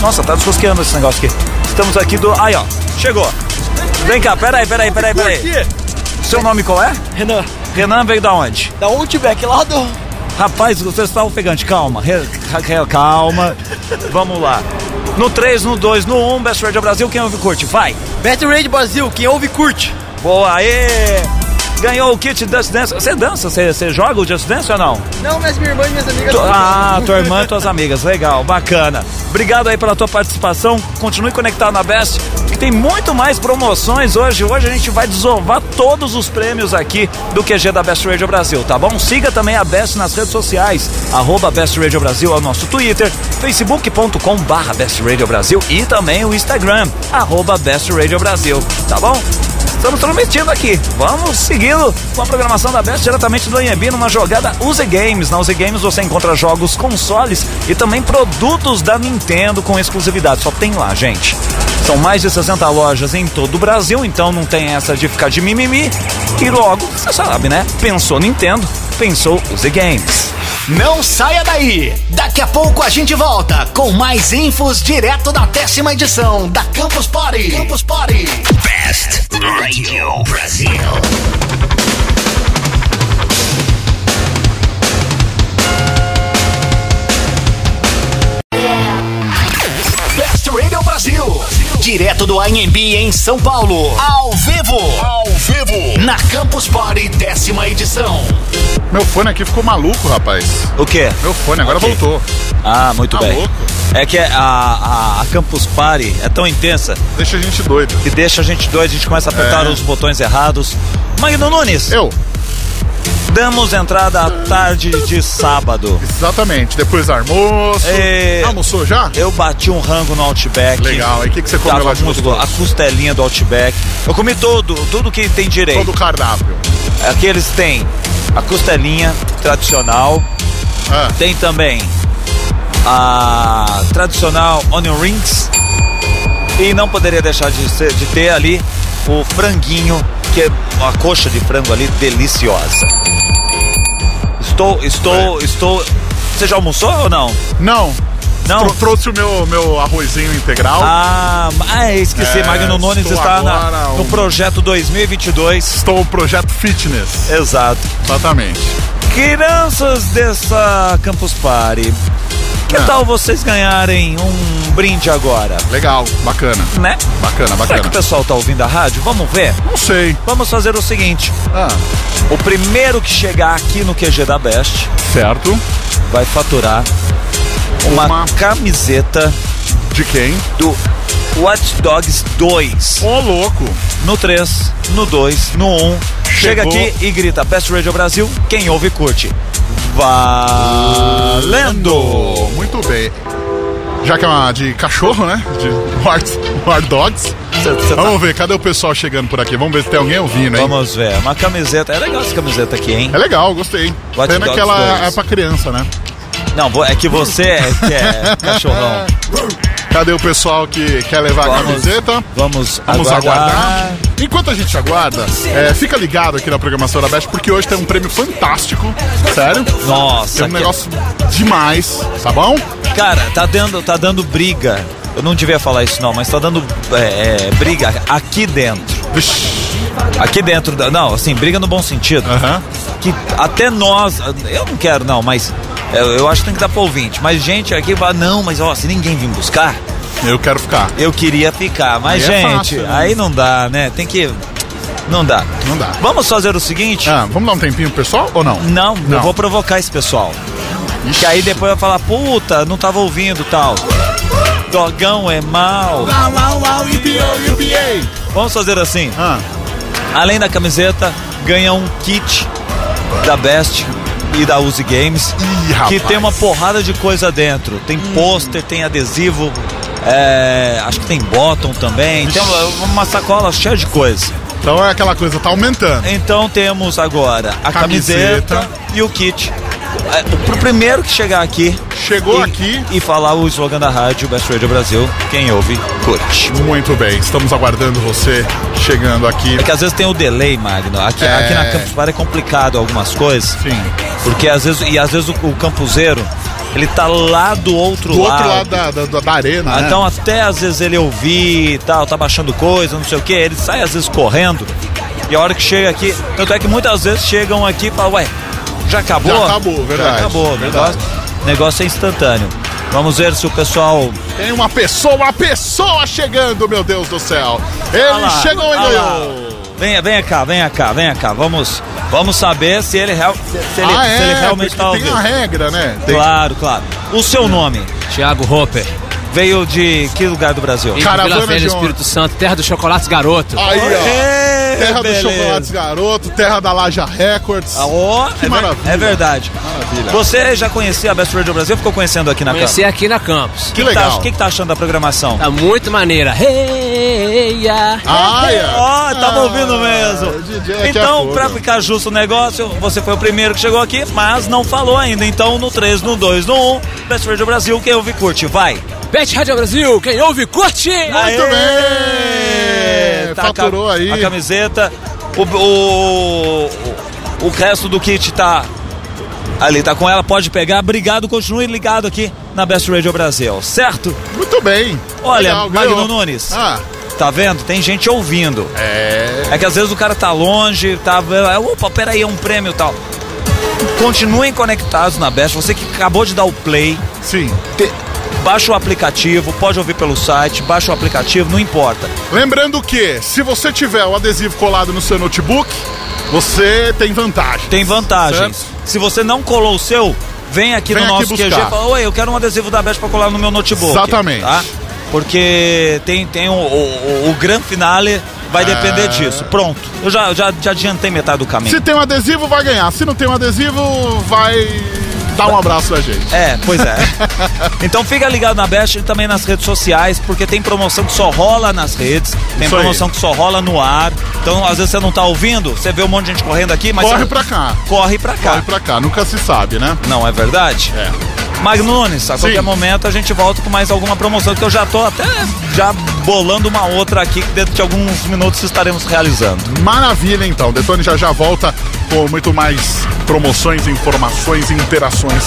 Nossa, tá desrosqueando esse negócio aqui. Estamos aqui do. Aí, ó. Chegou. Vem cá, peraí, peraí, peraí, peraí. Seu nome qual é? Renan, Renan veio da onde? da Outback lá do. Rapaz, você está ofegante, calma, re- re- calma. Vamos lá. No 3, no 2, no 1, Best Radio Brasil, quem ouve curte? Vai! Best Radio Brasil, quem ouve curte. Boa, aê! Ganhou o kit Just Dance. Você dança? Você, você joga o Just Dance ou não? Não, mas minha irmã e minhas amigas. Tu- Ah, tua irmã e tuas amigas. Legal, bacana. Obrigado aí pela tua participação. Continue conectado na Best, que tem muito mais promoções hoje. Hoje a gente vai desovar todos os prêmios aqui do QG da Best Radio Brasil, tá bom? Siga também a Best nas redes sociais. Arroba Best Radio Brasil é o nosso Twitter, facebook.com barra Best Radio Brasil e também o Instagram, arroba Best Radio Brasil, tá bom? Estamos transmitindo aqui. Vamos seguindo com a programação da Best diretamente do Anhembi numa jogada Use Games. Na Use Games você encontra jogos, consoles e também produtos da Nintendo com exclusividade. Só tem lá, gente. São mais de 60 lojas em todo o Brasil, então não tem essa de ficar de mimimi. E logo, você sabe, né? Pensou Nintendo, pensou Use Games. Não saia daí! Daqui a pouco a gente volta com mais infos direto da décima edição da Campus Party. Campus Party. Best Radio Brasil. Direto do AMB em São Paulo. Ao vivo. Ao vivo. Na Campus Party, décima edição. Meu fone aqui ficou maluco, rapaz. O quê? Meu fone agora Ok. voltou. Ah, muito Tá bem. louco? É que a, a, a Campus Party é tão intensa Deixa a gente doido. que deixa a gente doido, a gente começa a apertar É. os botões errados. Magno Nunes, Eu, damos entrada à tarde de sábado. exatamente. Depois do almoço. É. Almoçou já? Eu bati um rango no Outback. Legal. E o que, que você comeu lá de muito gostoso? bom. A costelinha do Outback. Eu comi tudo, tudo que tem direito. Todo o cardápio. Aqui eles têm a costelinha tradicional, Ah, tem também a tradicional onion rings e não poderia deixar de, ser- de ter ali o franguinho, que é uma coxa de frango ali deliciosa. Estou, estou, estou. Você já almoçou ou não? não. Não? Tro- trouxe o meu, meu arrozinho integral. Ah, ah, esqueci. É, Magno Nunes está na- no um- projeto 2022. Estou no projeto fitness. Exato. Exatamente. Crianças dessa Campus Party, Que tal vocês ganharem um brinde agora? Legal, bacana. Né? Bacana, Será bacana. que o pessoal tá ouvindo a rádio? Vamos ver? Não sei. Vamos fazer o seguinte: Ah, o primeiro que chegar aqui no QG da Best certo. vai faturar uma, Uma- camiseta De quem? do Watch Dogs 2. Ô, louco. No 3, no 2, no 1. Chega Chegou. aqui e grita Best Radio Brasil. Quem ouve, curte. Valendo! Muito bem. Já que é uma de cachorro, né? De War, War Dogs. Cê- cê tá- Vamos ver, cadê o pessoal chegando por aqui? Vamos ver se tem alguém ouvindo, hein? Vamos ver. Uma camiseta. É legal essa camiseta aqui, hein? É legal, gostei. Watch Pena que ela 2. é pra criança, né? Não, é que você é, que é cachorrão. Cadê o pessoal que quer levar a Vamos- camiseta? Vamos, Vamos aguardar. aguardar. Enquanto a gente aguarda, é, fica ligado aqui na programação da Best, porque hoje tem um prêmio fantástico. Sério? Nossa, Tem um que- negócio demais, tá bom? Cara, tá dando, tá dando briga. Eu não devia falar isso não, mas tá dando é, é, briga aqui dentro. Aqui dentro, da, não, assim, briga no bom sentido. Aham. Que até nós, eu não quero não, mas eu, eu acho que tem que dar pro ouvinte. Mas gente aqui fala, não, mas ó, se ninguém vir buscar, Eu quero ficar. eu queria ficar. Mas é gente, fácil, né? aí não dá, né? Tem que, não dá. Não dá. Vamos fazer o seguinte? Ah, vamos dar um tempinho pro pessoal ou não? Não, Não. eu vou provocar esse pessoal. Que aí depois vai falar, puta, não tava ouvindo tal. Dogão é mal. Vamos fazer assim. Ah, Além da camiseta, ganha um kit da Best e da Uzi Games. Ih, que tem uma porrada de coisa dentro. Tem pôster, tem adesivo, é, acho que tem bottom também. Tem uma, uma sacola cheia de coisa. então é aquela coisa, tá aumentando. Então temos agora a Camiseta. camiseta, e o kit. É, pro primeiro que chegar aqui Chegou e, aqui. e falar o slogan da rádio Best Radio Brasil, quem ouve, curte. Muito bem, estamos aguardando você chegando aqui. É que às vezes tem o delay, Magno. Aqui, É. aqui na Campus Party é complicado algumas coisas. Sim. Porque às vezes, e às vezes o, o campuseiro, ele tá lá do outro Do lado. outro lado da, da, da arena, né? Então até às vezes ele ouvir e tal, tá baixando coisa, não sei o que, ele sai às vezes correndo. E a hora que chega aqui, tanto é que muitas vezes chegam aqui e falam, ué, já acabou? Já acabou, verdade, Já acabou, o verdade. negócio, negócio é instantâneo. Vamos ver se o pessoal. Tem uma pessoa, uma pessoa chegando, meu Deus do céu. Ele Ah lá, chegou e ganhou. Venha, venha cá, venha cá, venha cá. Vamos, vamos saber se ele, real, se, se ele, ah, se ele é, realmente porque tá tem ouvindo. a regra, né? Tem- Claro, claro. O seu nome Thiago Hopper. veio de que lugar do Brasil? Caravana Vila Velha, de Espírito Santo, terra dos chocolates garoto. Aí, ó. Ê, Terra dos beleza. Chocolates Garoto, terra da Laja Records. Ah, ó, Que é, maravilha. é verdade. Maravilha. Você já conhecia a Best Radio Brasil ou ficou conhecendo aqui na Conheci Câmara? aqui na campus. O Que que, tá, legal. o que, que tá achando da programação? Tá muito maneira. Hey, yeah. Ah, é. Ó, tava Ah, ouvindo mesmo. é Então, fogo. pra ficar justo o negócio, você foi o primeiro que chegou aqui, mas não falou ainda. Então, no 3, no 2, no 1, Best Radio Brasil, quem ouve curte, vai. Bet Rádio Brasil, quem ouve, curte! Muito bem. Tá a Faturou ca- aí. A camiseta, o, o, o resto do kit tá ali, tá com ela, pode pegar. Obrigado, continue ligado aqui na Best Radio Brasil, certo? Muito bem. Olha, Legal, Magno ganhou. Nunes. Ah, Tá vendo? Tem gente ouvindo. é. É que às vezes o cara tá longe, tá. Opa, peraí, é um prêmio e tal. Continuem conectados na Best. Você que acabou de dar o play, Sim. te- baixa o aplicativo, pode ouvir pelo site, baixa o aplicativo, não importa. Lembrando que, se você tiver o adesivo colado no seu notebook, você tem vantagem. Tem vantagens. Certo. Se você não colou o seu, vem aqui Vem no aqui nosso QG e fala: Oi, eu quero um adesivo da Best pra colar no meu notebook. Exatamente. Tá? Porque tem, tem o, o, o, o gran finale, vai depender É. disso. Pronto. Eu já, já, já adiantei metade do caminho. Se tem um adesivo, vai ganhar. Se não tem um adesivo, vai dar um abraço da gente. É, pois é. então fica ligado na Best e também nas redes sociais, porque tem promoção que só rola nas redes, tem Isso aí. promoção que só rola no ar. Então, às vezes você não tá ouvindo, você vê um monte de gente correndo aqui, mas Corre você- pra cá. corre pra cá. Corre pra cá. Nunca se sabe, né? Não é verdade? É. Magno Nunes, a Sim. qualquer momento a gente volta com mais alguma promoção, que eu já tô até já bolando uma outra aqui que dentro de alguns minutos estaremos realizando. Maravilha, então. Detone já já volta com muito mais promoções, informações e interações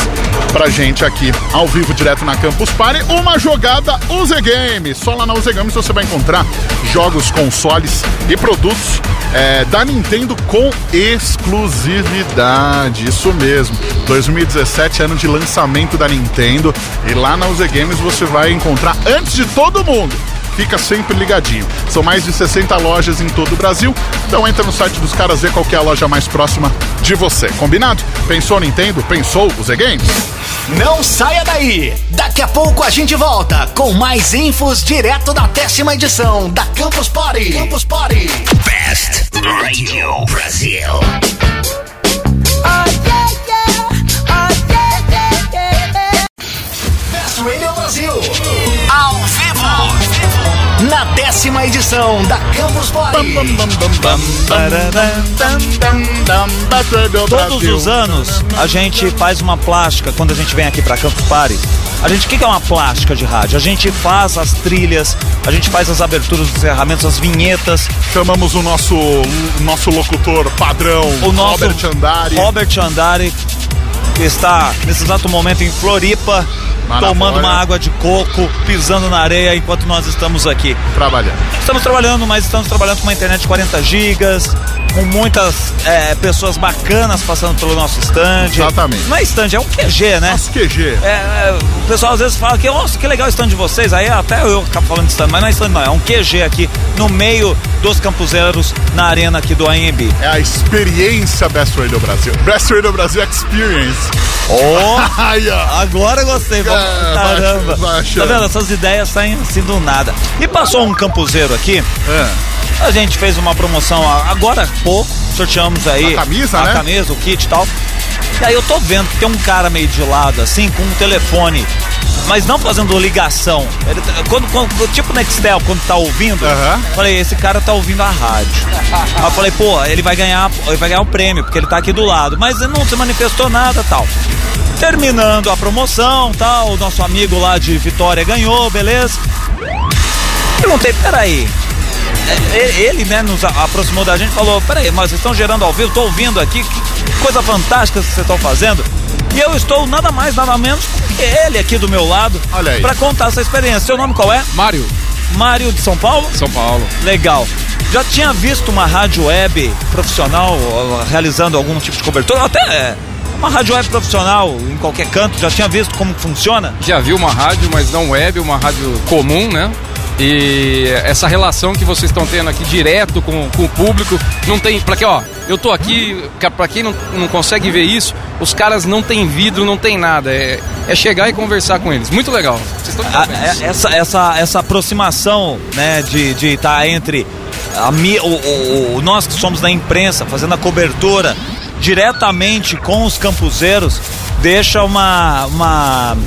pra gente aqui, ao vivo, direto na Campus Party. Uma jogada UZ Games. Só lá na UZ Games você vai encontrar jogos, consoles e produtos é, da Nintendo com exclusividade. Isso mesmo. 2017, ano de lançamento da Nintendo. E lá na UZ Games você vai encontrar antes de todo mundo fica sempre ligadinho. São mais de 60 lojas em todo o Brasil, então entra no site dos caras, vê qual que é a loja mais próxima de você. Combinado? Pensou Nintendo? Pensou o Z Games? Não saia daí! Daqui a pouco a gente volta com mais infos direto da décima edição da Campus Party. Campus Party. Best Radio Brasil. Best Radio Brasil. Ao vivo. Na décima edição da Campus Party. Todos os anos a gente faz uma plástica quando a gente vem aqui pra Campus Party. A gente, o que que é uma plástica de rádio? A gente faz as trilhas, a gente faz as aberturas dos encerramentos, as vinhetas. Chamamos o nosso, o nosso locutor padrão, O nosso Robert Andari. Robert Andari que está nesse exato momento em Floripa, Tomando uma água de coco, pisando na areia enquanto nós estamos aqui. Trabalhando. Estamos trabalhando, mas estamos trabalhando com uma internet de 40 gigas, com muitas é, pessoas bacanas passando pelo nosso stand. Exatamente. Não é stand, é um QG, né? Nosso QG. É, é, o pessoal às vezes fala que, nossa, que legal o stand de vocês. Aí até eu acabo falando de stand, mas não é stand, não. É um QG aqui no meio dos campuseiros na arena aqui do AMB. É a experiência Best Radio Brasil. Best Radio Brasil Experience. Oh, agora gostei. Vamos, caramba. vai achando. tá vendo? Essas ideias saem assim do nada. E passou um campuseiro aqui. É. A gente fez uma promoção agora há pouco, sorteamos aí A camisa, a né? camisa, o kit e tal. E aí eu tô vendo que tem um cara meio de lado, assim, com um telefone, mas não fazendo ligação. Ele tá- quando, quando- tipo Nextel, quando tá ouvindo, Aham. falei, esse cara tá ouvindo a rádio. aí eu falei, pô, ele vai ganhar, ele vai ganhar o prêmio, porque ele tá aqui do lado. Mas ele não se manifestou nada tal. Terminando a promoção, tal, o nosso amigo lá de Vitória ganhou, beleza? Perguntei, peraí, ele, né, nos aproximou da gente e falou: Peraí, mas vocês estão gerando ao vivo, tô ouvindo aqui, que coisa fantástica que vocês estão fazendo. E eu estou nada mais, nada menos que ele aqui do meu lado para contar essa experiência. Seu nome qual é? Mário, Mário de São Paulo? São Paulo. Legal. Já tinha visto uma rádio web profissional realizando algum tipo de cobertura? Até é, uma rádio web profissional em qualquer canto, já tinha visto como funciona? Já vi uma rádio, mas não web, uma rádio comum, né? E essa relação que vocês estão tendo aqui direto com, com o público, não tem. Pra que, ó, eu tô aqui, pra quem não, não consegue ver isso, os caras não tem vidro, não tem nada. É, é chegar e conversar com eles. Muito legal. Vocês estão de A- parabéns. é- essa, essa, essa aproximação né, de estar de tá entre a, o, o- o- nós que somos da imprensa fazendo a cobertura diretamente com os campuseiros deixa uma, uma,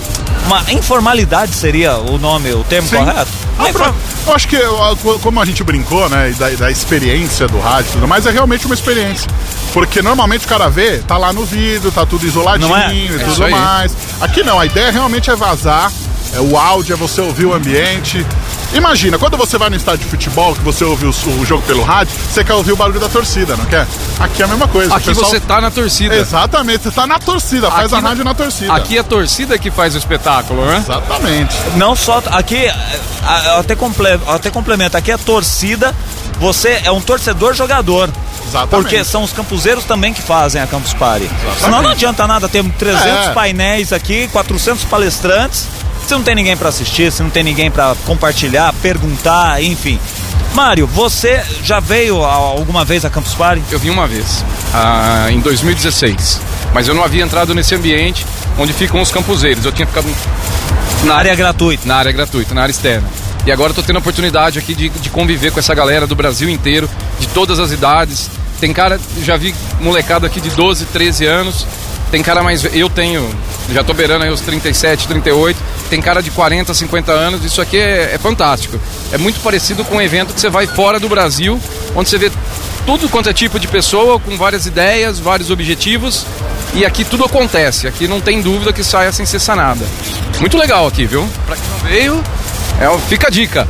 uma informalidade seria o nome, o termo Sim. correto? Ah, pra- Eu acho que como a gente brincou, né, da, da experiência do rádio e tudo mais, é realmente uma experiência. Porque normalmente o cara vê, tá lá no vidro, tá tudo isoladinho é? e É tudo mais. Aqui não, a ideia realmente é vazar, é o áudio, é você ouvir o ambiente. Imagina, quando você vai no estádio de futebol, que você ouve o, o jogo pelo rádio, você quer ouvir o barulho da torcida, não quer? Aqui é a mesma coisa. Aqui pessoal- você tá na torcida. Exatamente, você tá na torcida, faz Aqui a na- rádio na torcida. Aqui é a torcida que faz o espetáculo, né? Exatamente. Não só aqui, a- até, comple, até complemento, aqui é torcida, você é um torcedor jogador. Exatamente. Porque são os campuseiros também que fazem a Campus Party. Senão não adianta nada ter 300 É. painéis aqui, 400 palestrantes, se não tem ninguém pra assistir, se não tem ninguém pra compartilhar, perguntar, enfim. Mário, você já veio alguma vez a Campus Party? Eu vim uma vez, ah, em 2016. Mas eu não havia entrado nesse ambiente onde ficam os campuseiros. Eu tinha ficado Na área gratuita. na área gratuita, na área externa. E agora eu tô tendo a oportunidade aqui de, de conviver com essa galera do Brasil inteiro, de todas as idades. Tem cara, já vi molecada aqui de 12, 13 anos. Tem cara mais. Eu tenho, já tô beirando aí os 37, 38. Tem cara de 40, 50 anos. Isso aqui é, é fantástico. É muito parecido com um evento que você vai fora do Brasil, onde você vê tudo quanto é tipo de pessoa, com várias ideias, vários objetivos. E aqui tudo acontece. Aqui não tem dúvida que saia sem ser sanada. Muito legal aqui, viu? Pra quem não veio, é, fica a dica.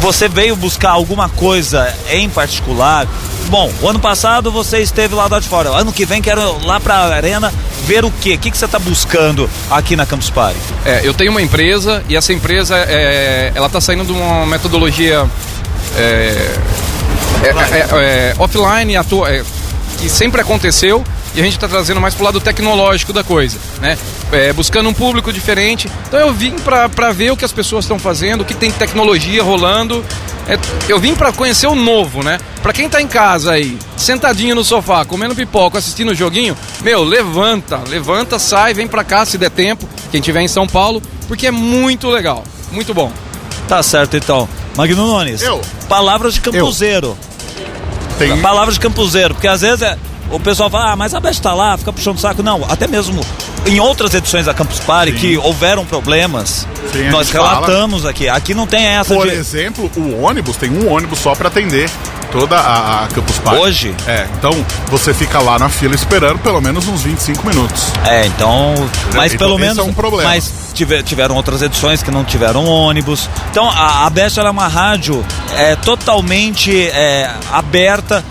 Você veio buscar alguma coisa em particular? Bom, o ano passado você esteve lá do lado de fora. Ano que vem quero lá pra arena ver o quê? O que, você está buscando aqui na Campus Party? É, eu tenho uma empresa e essa empresa é, ela está saindo de uma metodologia é, é, é, é, offline atua, que sempre aconteceu e a gente está trazendo mais pro lado tecnológico da coisa, né? É, buscando um público diferente. Então eu vim para ver o que as pessoas estão fazendo, o que tem tecnologia rolando. É, eu vim para conhecer o novo, né? Para quem tá em casa aí, sentadinho no sofá, comendo pipoca, assistindo o joguinho, meu, levanta, levanta, sai, vem para cá se der tempo, quem tiver em São Paulo, porque é muito legal, muito bom. Tá certo então. Magno Nunes. Eu. Palavras de campuseiro. Tem- Palavras de campuseiro, porque às vezes é- o pessoal fala, ah, mas a Best tá lá, fica puxando o saco. Não, até mesmo em outras edições da Campus Party que houveram problemas, Sim, nós gente fala. relatamos aqui. Aqui não tem essa Por de. exemplo, o ônibus tem um ônibus só pra atender toda a, a Campus Party. Hoje? É, então você fica lá na fila esperando pelo menos uns 25 minutos. É, então. Mas Então, pelo menos. é um problema. Mas tive- tiveram outras edições que não tiveram ônibus. Então a, a Best é uma rádio é, totalmente é, aberta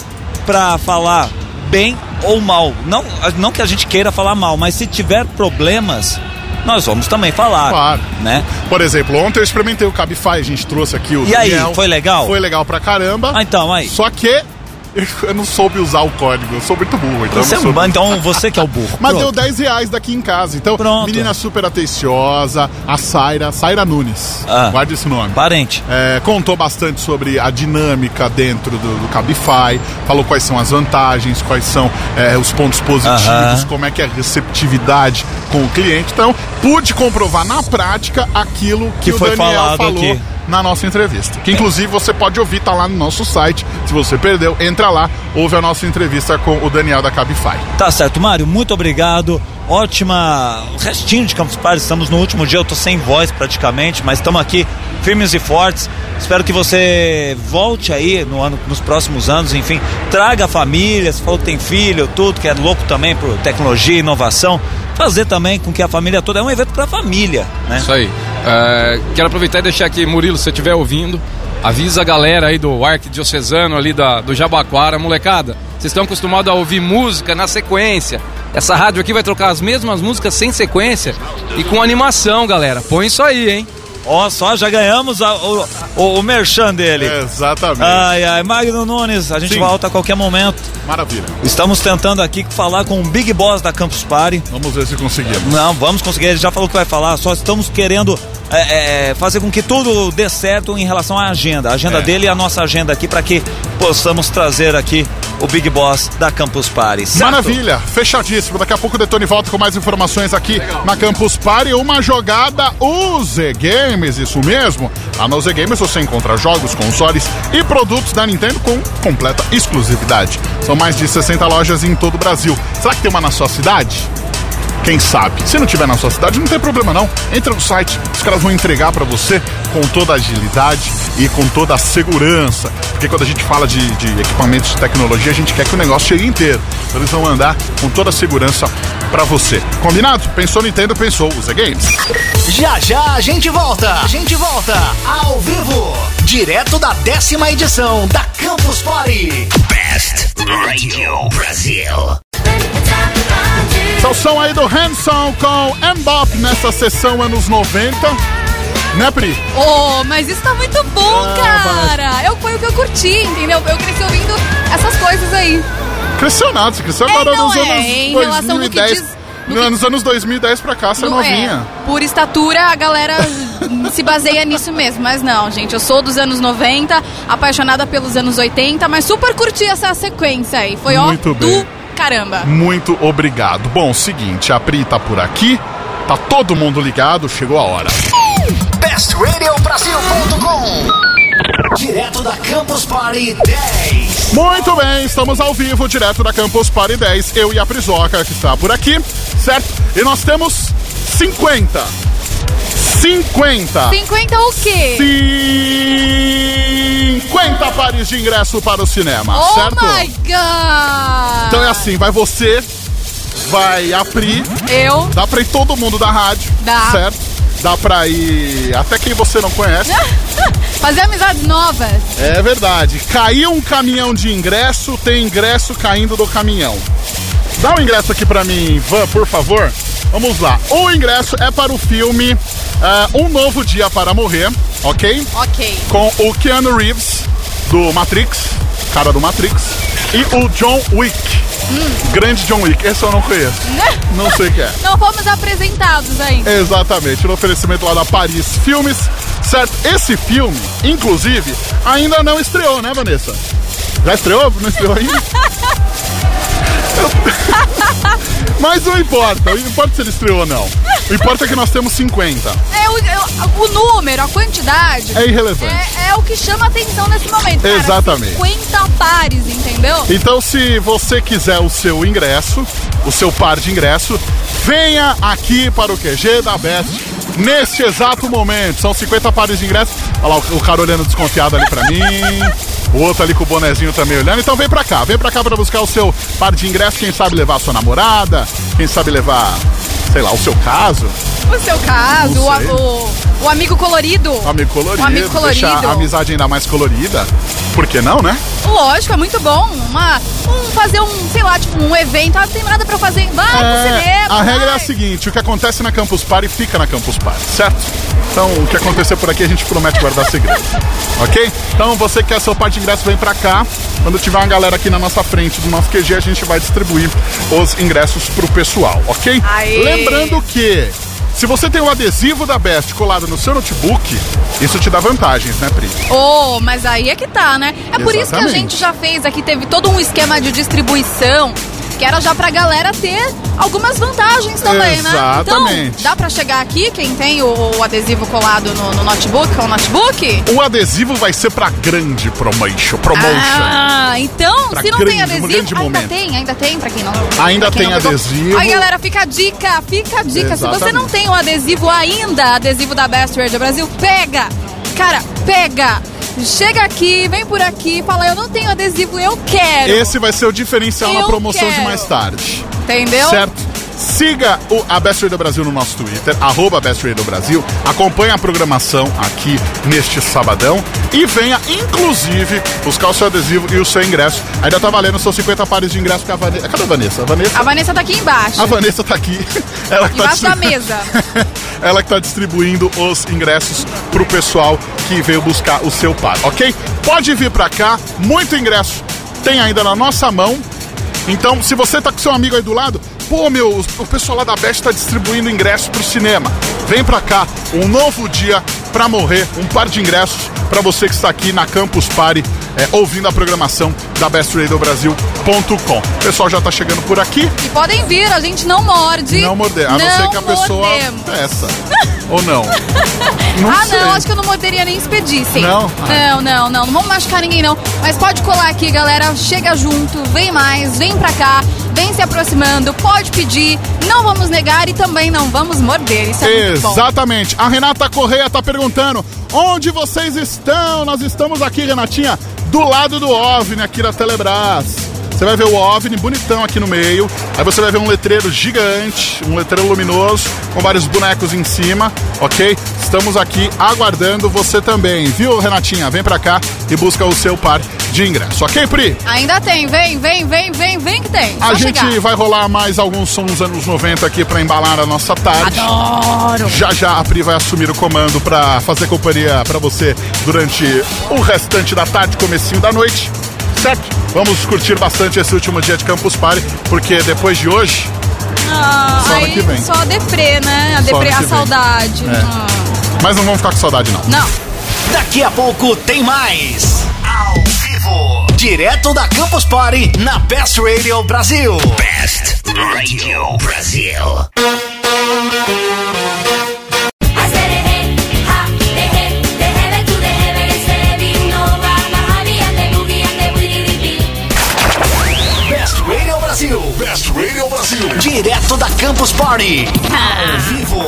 para falar bem ou mal. Não, não que a gente queira falar mal, mas se tiver problemas, nós vamos também falar. Claro. Né? Por exemplo, ontem eu experimentei o Cabify, a gente trouxe aqui o E aí, Daniel. foi legal? Foi legal pra caramba. Ah, então, aí. Só que eu não soube usar o código, eu sou muito burro. Então, Você, não soube. então você que é o burro. Mas Pronto. deu 10 reais daqui em casa. Então, Pronto. menina super atenciosa, a Saira, Saira Nunes. Ah. Guarda esse nome. Parente. É, contou bastante sobre a dinâmica dentro do, do Cabify, falou quais são as vantagens, quais são é, os pontos positivos, como é que é a receptividade com o cliente. Então, pude comprovar na prática aquilo que, Que o foi Daniel falado falou aqui. Na nossa entrevista. Que inclusive você pode ouvir, tá lá no nosso site. Se você perdeu, entra lá, ouve a nossa entrevista com o Daniel da Cabify. Tá certo, Mário, muito obrigado. Ótima restinho de Campus Party. Estamos no último dia, eu tô sem voz praticamente, mas estamos aqui firmes e fortes. Espero que você volte aí no ano, nos próximos anos, enfim, traga a família, se falou que tem filho, tudo, que é louco também por tecnologia, inovação. Fazer também com que a família toda é um evento pra família, né? Isso aí. É, quero aproveitar e deixar aqui, Murilo, se você estiver ouvindo, avisa a galera aí do Arquidiocesano ali da, do Jabaquara, molecada. Vocês estão acostumados a ouvir música na sequência. Essa rádio aqui vai trocar as mesmas músicas sem sequência e com animação, galera. Põe isso aí, hein? Ó, só já ganhamos a- o, o, o merchan dele. Exatamente. Ai, ai, Magno Nunes, a gente Sim. volta a qualquer momento. Maravilha. Estamos tentando aqui falar com o Big Boss da Campus Party. Vamos ver se conseguimos. Não, vamos conseguir. Ele já falou que vai falar. Só estamos querendo é, é, fazer com que tudo dê certo em relação à agenda. A agenda É. dele e a nossa agenda aqui para que possamos trazer aqui o Big Boss da Campus Party. certo? Maravilha, fechadíssimo. Daqui a pouco o Detone volta com mais informações aqui na Campus Party. Uma jogada UZ Games, isso mesmo. Na UZ Games você encontra jogos, consoles e produtos da Nintendo com completa exclusividade. São mais de 60 lojas em todo o Brasil. Será que tem uma na sua cidade? Quem sabe? Se não tiver na sua cidade, não tem problema não. Entra no site, os caras vão entregar pra você com toda a agilidade e com toda a segurança. Porque quando a gente fala de, de equipamentos de tecnologia, a gente quer que o negócio chegue inteiro. Então eles vão mandar com toda a segurança pra você. Combinado? Pensou Nintendo, pensou Usa Games. Já já a gente volta. A gente volta ao vivo, direto da décima edição da Campus Party. Best Radio Brasil. Esse é o som aí do Hanson com Mbop nessa sessão anos 90. Né, Pri? Oh, mas isso tá muito bom, Ah, cara. Eu, foi o que eu curti, entendeu? Eu cresci ouvindo essas coisas aí. Cresceu nada, você cresceu É, agora nos é, anos em relação no que 2010. diz- no No- que- Nos anos 2010 pra cá, você é Não novinha. Por estatura, a galera se baseia nisso mesmo. Mas não, gente, eu sou dos anos 90, apaixonada pelos anos 80, mas super curti essa sequência aí. Foi Muito ó, bem. do caramba. Muito obrigado. Bom, seguinte, a Pri tá por aqui, tá todo mundo ligado, chegou a hora. BestRadioBrasil.com Direto da Campus Party 10. Muito bem, estamos ao vivo, direto da Campus Party 10, eu e a Prisoca que está por aqui, certo? E nós temos 50. 50. 50 o quê? 50 pares de ingresso para o cinema, oh certo? my god! Então é assim, vai você, vai a Pri, Eu, dá pra ir todo mundo da rádio, Dá. certo? Dá pra ir até quem você não conhece. Fazer amizades novas. É verdade. Caiu um caminhão de ingresso, tem ingresso caindo do caminhão. Dá o ingresso aqui pra mim, Ivan, por favor. Vamos lá. O ingresso é para o filme ah, Um Novo Dia para Morrer, ok? Ok. Com o Keanu Reeves, do Matrix, cara do Matrix, e o John Wick. Grande John Wick. Esse eu não conheço. Não sei o que é. Não fomos apresentados ainda. Exatamente, no oferecimento lá da Paris Filmes, certo? Esse filme, inclusive, ainda não estreou, né, Vanessa? Já estreou? Não estreou ainda? Mas não importa, não importa se ele estreou ou não. O importa é que nós temos 50. É o, é o- número, a quantidade. É irrelevante. É, é o que chama atenção nesse momento. Cara, Exatamente. 50 pares, entendeu? Então, se você quiser o seu ingresso, o seu par de ingresso, venha aqui para o QG da Best neste exato momento. São 50 pares de ingresso. Olha lá o, cara olhando desconfiado ali pra mim. O outro ali com o bonezinho também olhando. Então vem pra cá, vem pra cá pra buscar o seu par de ingresso. Quem sabe levar a sua namorada, quem sabe levar, sei lá, o seu caso. O seu caso, o, o, o amigo colorido. Um amigo colorido, Um amigo colorido. deixar a amizade ainda mais colorida. Por que não, né? Lógico, é muito bom. Uma, um, fazer um, sei lá, tipo, um evento. Ah, não tem nada pra fazer. Vai pro É, cinema. a regra é a vai. seguinte: o que acontece na Campus Party fica na Campus Party, certo? Então, o que acontecer por aqui a gente promete guardar segredo. ok? Então, você que quer seu parte de ingresso, vem pra cá. Quando tiver uma galera aqui na nossa frente do nosso QG, a gente vai distribuir os ingressos pro pessoal, ok? Aê. Lembrando que. Se você tem o adesivo da Best colado no seu notebook, isso te dá vantagens, né, Pri? Oh, mas aí é que tá, né? É por isso que a Exatamente. gente já fez aqui, teve todo um esquema de distribuição. Que era já pra galera ter algumas vantagens também, né? Exatamente. Então, dá pra chegar aqui, quem tem o, o adesivo colado no, no notebook, com o notebook? O adesivo vai ser pra grande promotion. promotion. Ah, então, Pra se não grande- tem adesivo, ainda momento. tem, ainda tem pra quem não. Ainda quem tem não adesivo. Aí, galera, fica a dica, fica a dica. Se você Exatamente. não tem o adesivo ainda, adesivo da Best Radio Brasil, pega! Cara, pega! Chega aqui, vem por aqui, fala, eu não tenho adesivo, eu quero. Esse vai ser o diferencial na Eu promoção de quero. mais tarde. Entendeu? Certo? Siga o, a Best Radio Brasil no nosso Twitter, arroba Best Radio Brasil. Acompanhe a programação aqui neste sabadão. E venha, inclusive, buscar o seu adesivo e o seu ingresso. Ainda tá valendo seus 50 pares de ingresso com a Vanessa. Cadê a Vanessa? A Vanessa, A Vanessa tá aqui embaixo. a Vanessa tá aqui. Ela que tá Embaixo da distribu- mesa. Ela que tá distribuindo os ingressos pro pessoal que veio buscar o seu par, ok? Pode vir pra cá, muito ingresso tem ainda na nossa mão. Então, se você tá com seu amigo aí do lado, pô, meu, o- pessoal lá da Best tá distribuindo ingressos pro cinema. Vem pra cá, um novo dia pra morrer, um par de ingressos pra você que está aqui na Campus Party, é, ouvindo a programação da bestradiobrasil.com. O pessoal já tá chegando por aqui. E podem vir, a gente não morde. Não morder, a não, ser que a pessoa mordemos. peça. Ou não? Não ah, sei. não, acho que eu não morderia nem expedissem. Não? Ah. Não, não, não. Não vamos machucar ninguém, não. Mas pode colar aqui, galera. Chega junto, vem mais, vem pra cá, vem se aproximando, pode pedir. Não vamos negar e também não vamos morder. Isso é. Exatamente. A Renata Correia tá perguntando: onde vocês estão? Nós estamos aqui, Renatinha, do lado do OVNI aqui da Telebrás. Você vai ver o OVNI bonitão aqui no meio. Aí você vai ver um letreiro gigante, um letreiro luminoso, com vários bonecos em cima, ok? Estamos aqui aguardando você também, viu, Renatinha? Vem pra cá e busca o seu par de ingresso, ok, Pri? Ainda tem, vem, vem, vem, vem, vem que tem. A Só gente chegar. vai rolar mais alguns sons anos 90 aqui pra embalar a nossa tarde. Adoro! Já já a Pri vai assumir o comando pra fazer companhia pra você durante o restante da tarde, comecinho da noite. Certo? Vamos curtir bastante esse último dia de Campus Party, porque depois de hoje, Ah, Só aí que vem. só a deprê, né? A deprê, a saudade. É. Ah, mas não vamos ficar com saudade não. Não. Daqui a pouco tem mais. Ao vivo. Direto da Campus Party na Best Radio Brasil. Best Radio Brasil. Direto da Campus Party. Ao vivo.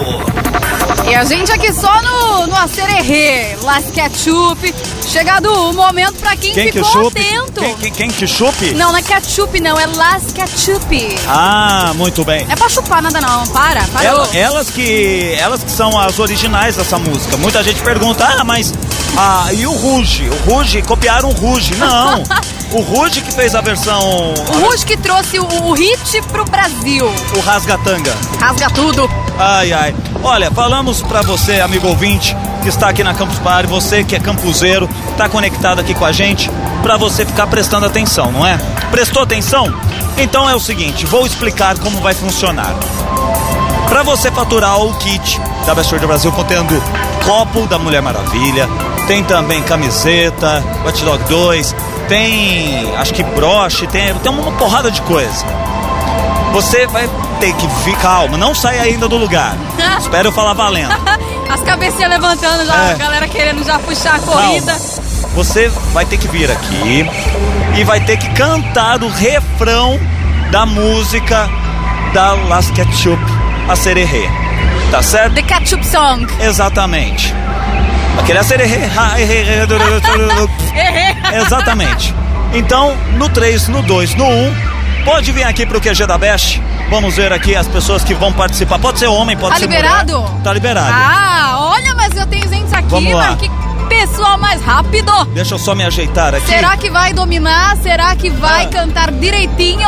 E a gente aqui só no, no Acererê, Las Ketchup. Chegado o momento pra quem, Quem que ficou chupe? atento. Quem, quem, quem que chupe? Não, não é ketchup, não, é Las Ketchup. Ah, muito bem. É pra chupar nada não, para, para. Ela- elas que elas que são as originais dessa música. Muita gente pergunta: "Ah, mas ah, e o Ruge? O Ruge copiaram o Ruge?" Não. o Ruge que fez a versão O Ruge que trouxe o, o hit pro Brasil. o Rasgatanga. Rasga tudo. Ai, ai. Olha, falamos pra você, amigo ouvinte, que está aqui na Campus Party, você que é campuseiro, tá conectado aqui com a gente, pra você ficar prestando atenção, não é? Prestou atenção? Então é o seguinte, vou explicar como vai funcionar. Pra você faturar o kit da Best World Brasil contendo copo da Mulher Maravilha, tem também camiseta, Watch Dog 2, tem acho que broche, tem, tem uma porrada de coisa. Você vai ter que vir calma, não sai ainda do lugar. Espero eu falar valendo. As cabecinhas levantando já, É. a galera querendo já puxar a corrida. Você vai ter que vir aqui e vai ter que cantar o refrão da música da Las Ketchup, a Sererê. Tá certo? The Ketchup Song. Exatamente. A. Errei. Exatamente. Então, no 3, no 2, no 1, pode vir aqui pro QG da Best. Vamos ver aqui as pessoas que vão participar. Pode ser homem, pode Tá ser liberado? mulher. Tá liberado. Ah, olha, mas eu tenho gente aqui, Vamos lá. mas que pessoal mais rápido. Deixa eu só me ajeitar aqui. Será que vai dominar? Será que vai Ah. cantar direitinho?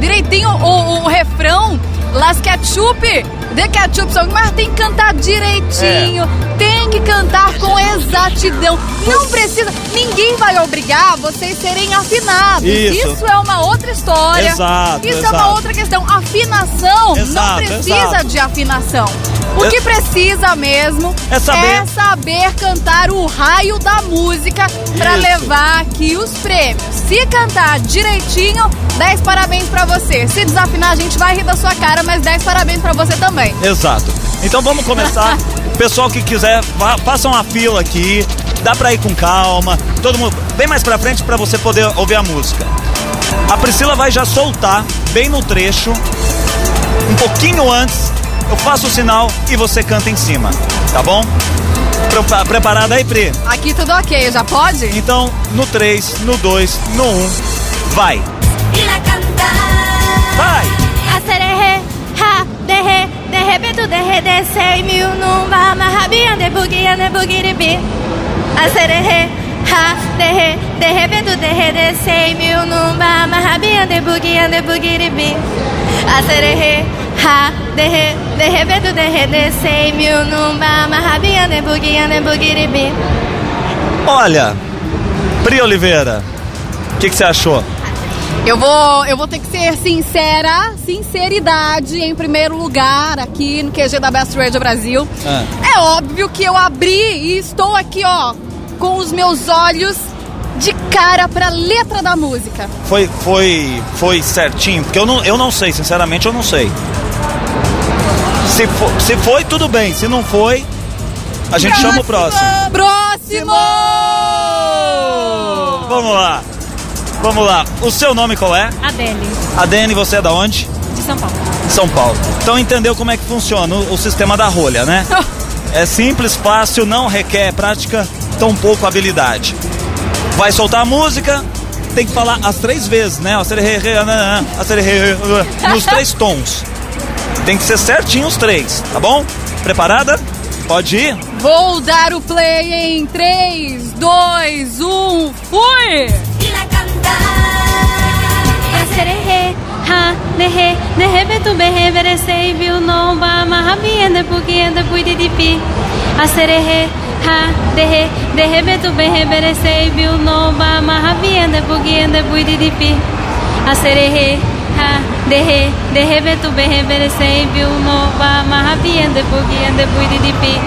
Direitinho o, o refrão? Las Ketchup, The Ketchup Song, mas tem que cantar direitinho, É. tem que cantar com exatidão. Não precisa, ninguém vai obrigar vocês serem afinados. Isso. é uma outra história. Exato, Isso é exato. uma outra questão. Afinação não Exato, precisa exato. de afinação. O É- que precisa mesmo É saber- é saber cantar o raio da música pra Isso. levar aqui os prêmios. Se cantar direitinho, 10 parabéns pra você. Se desafinar, a gente vai rir da sua cara, mas 10 parabéns pra você também. Exato. Então vamos começar. Pessoal que quiser, vá- faça uma fila aqui. Dá pra ir com calma. Todo mundo, bem mais pra frente pra você poder ouvir a música. A Priscila vai já soltar bem no trecho, um pouquinho antes. Eu faço o sinal e você canta em cima, tá bom? Prepa- Preparada aí, Pri? Aqui tudo ok, já pode? Então, no 3, no 2, no 1, vai. Vai! De repente derre, desce mil num va, marrabia, de buguia, de bugiribi. Acererê, ha, derre, de repente derre, desce mil num de buguia, de. Acererê, ha, derre, de repente derre, desce mil de buguia, de bugiribi. Olha, Pri Oliveira, o que que você achou? Eu vou, eu vou ter que ser sincera, sinceridade em primeiro lugar aqui no QG da Best Radio Brasil. Ah. É óbvio que eu abri e estou aqui, ó, com os meus olhos de cara pra letra da música. Foi, foi, foi certinho? Porque eu não, eu não sei, sinceramente eu não sei. Se, se foi, tudo bem. Se não foi, a gente chama o próximo. Próximo! Vamos lá. Vamos lá. O seu nome qual é? Adele, Adene, você é da onde? de São Paulo. São Paulo. Então entendeu como é que funciona o, o sistema da rolha, né? É simples, fácil, não requer prática, tão pouco habilidade. Vai soltar a música, tem que falar as três vezes, né? Nos três tons. Tem que ser certinho os três, tá bom? Preparada? Pode ir? Vou dar o play em 3, 2, 1, fui! Ha, derre, de repente berre, verecei, viu, não, ba, marrabia, de buguia, de buididipi. Acererê, ha, derre, de repente berre, verecei, viu, não, ba, marrabia, de buguia, de buididipi. Acererê, ha, derre, de repente berre, verecei, viu, não, ba, marrabia, de buguia, de buididipi.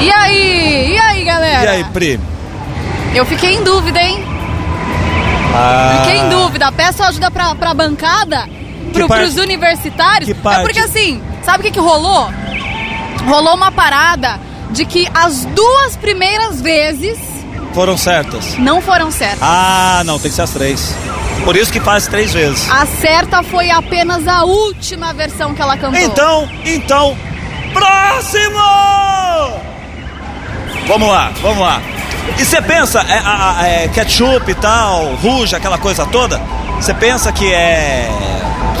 E aí? E aí, galera? E aí, Pri? Eu fiquei em dúvida, hein? Ah, Fiquei em dúvida. Peço ajuda pra, pra bancada, pro, parte? pros universitários. É porque assim, sabe o que, que rolou? Rolou uma parada de que as duas primeiras vezes Foram certas. não foram certas. Ah, não, tem que ser as três. Por isso que faz três vezes. A certa foi apenas a última versão que ela cantou. Então, então, próximo! Vamos lá, vamos lá. E você pensa, é, é, ketchup e tal, ruja, aquela coisa toda, você pensa que é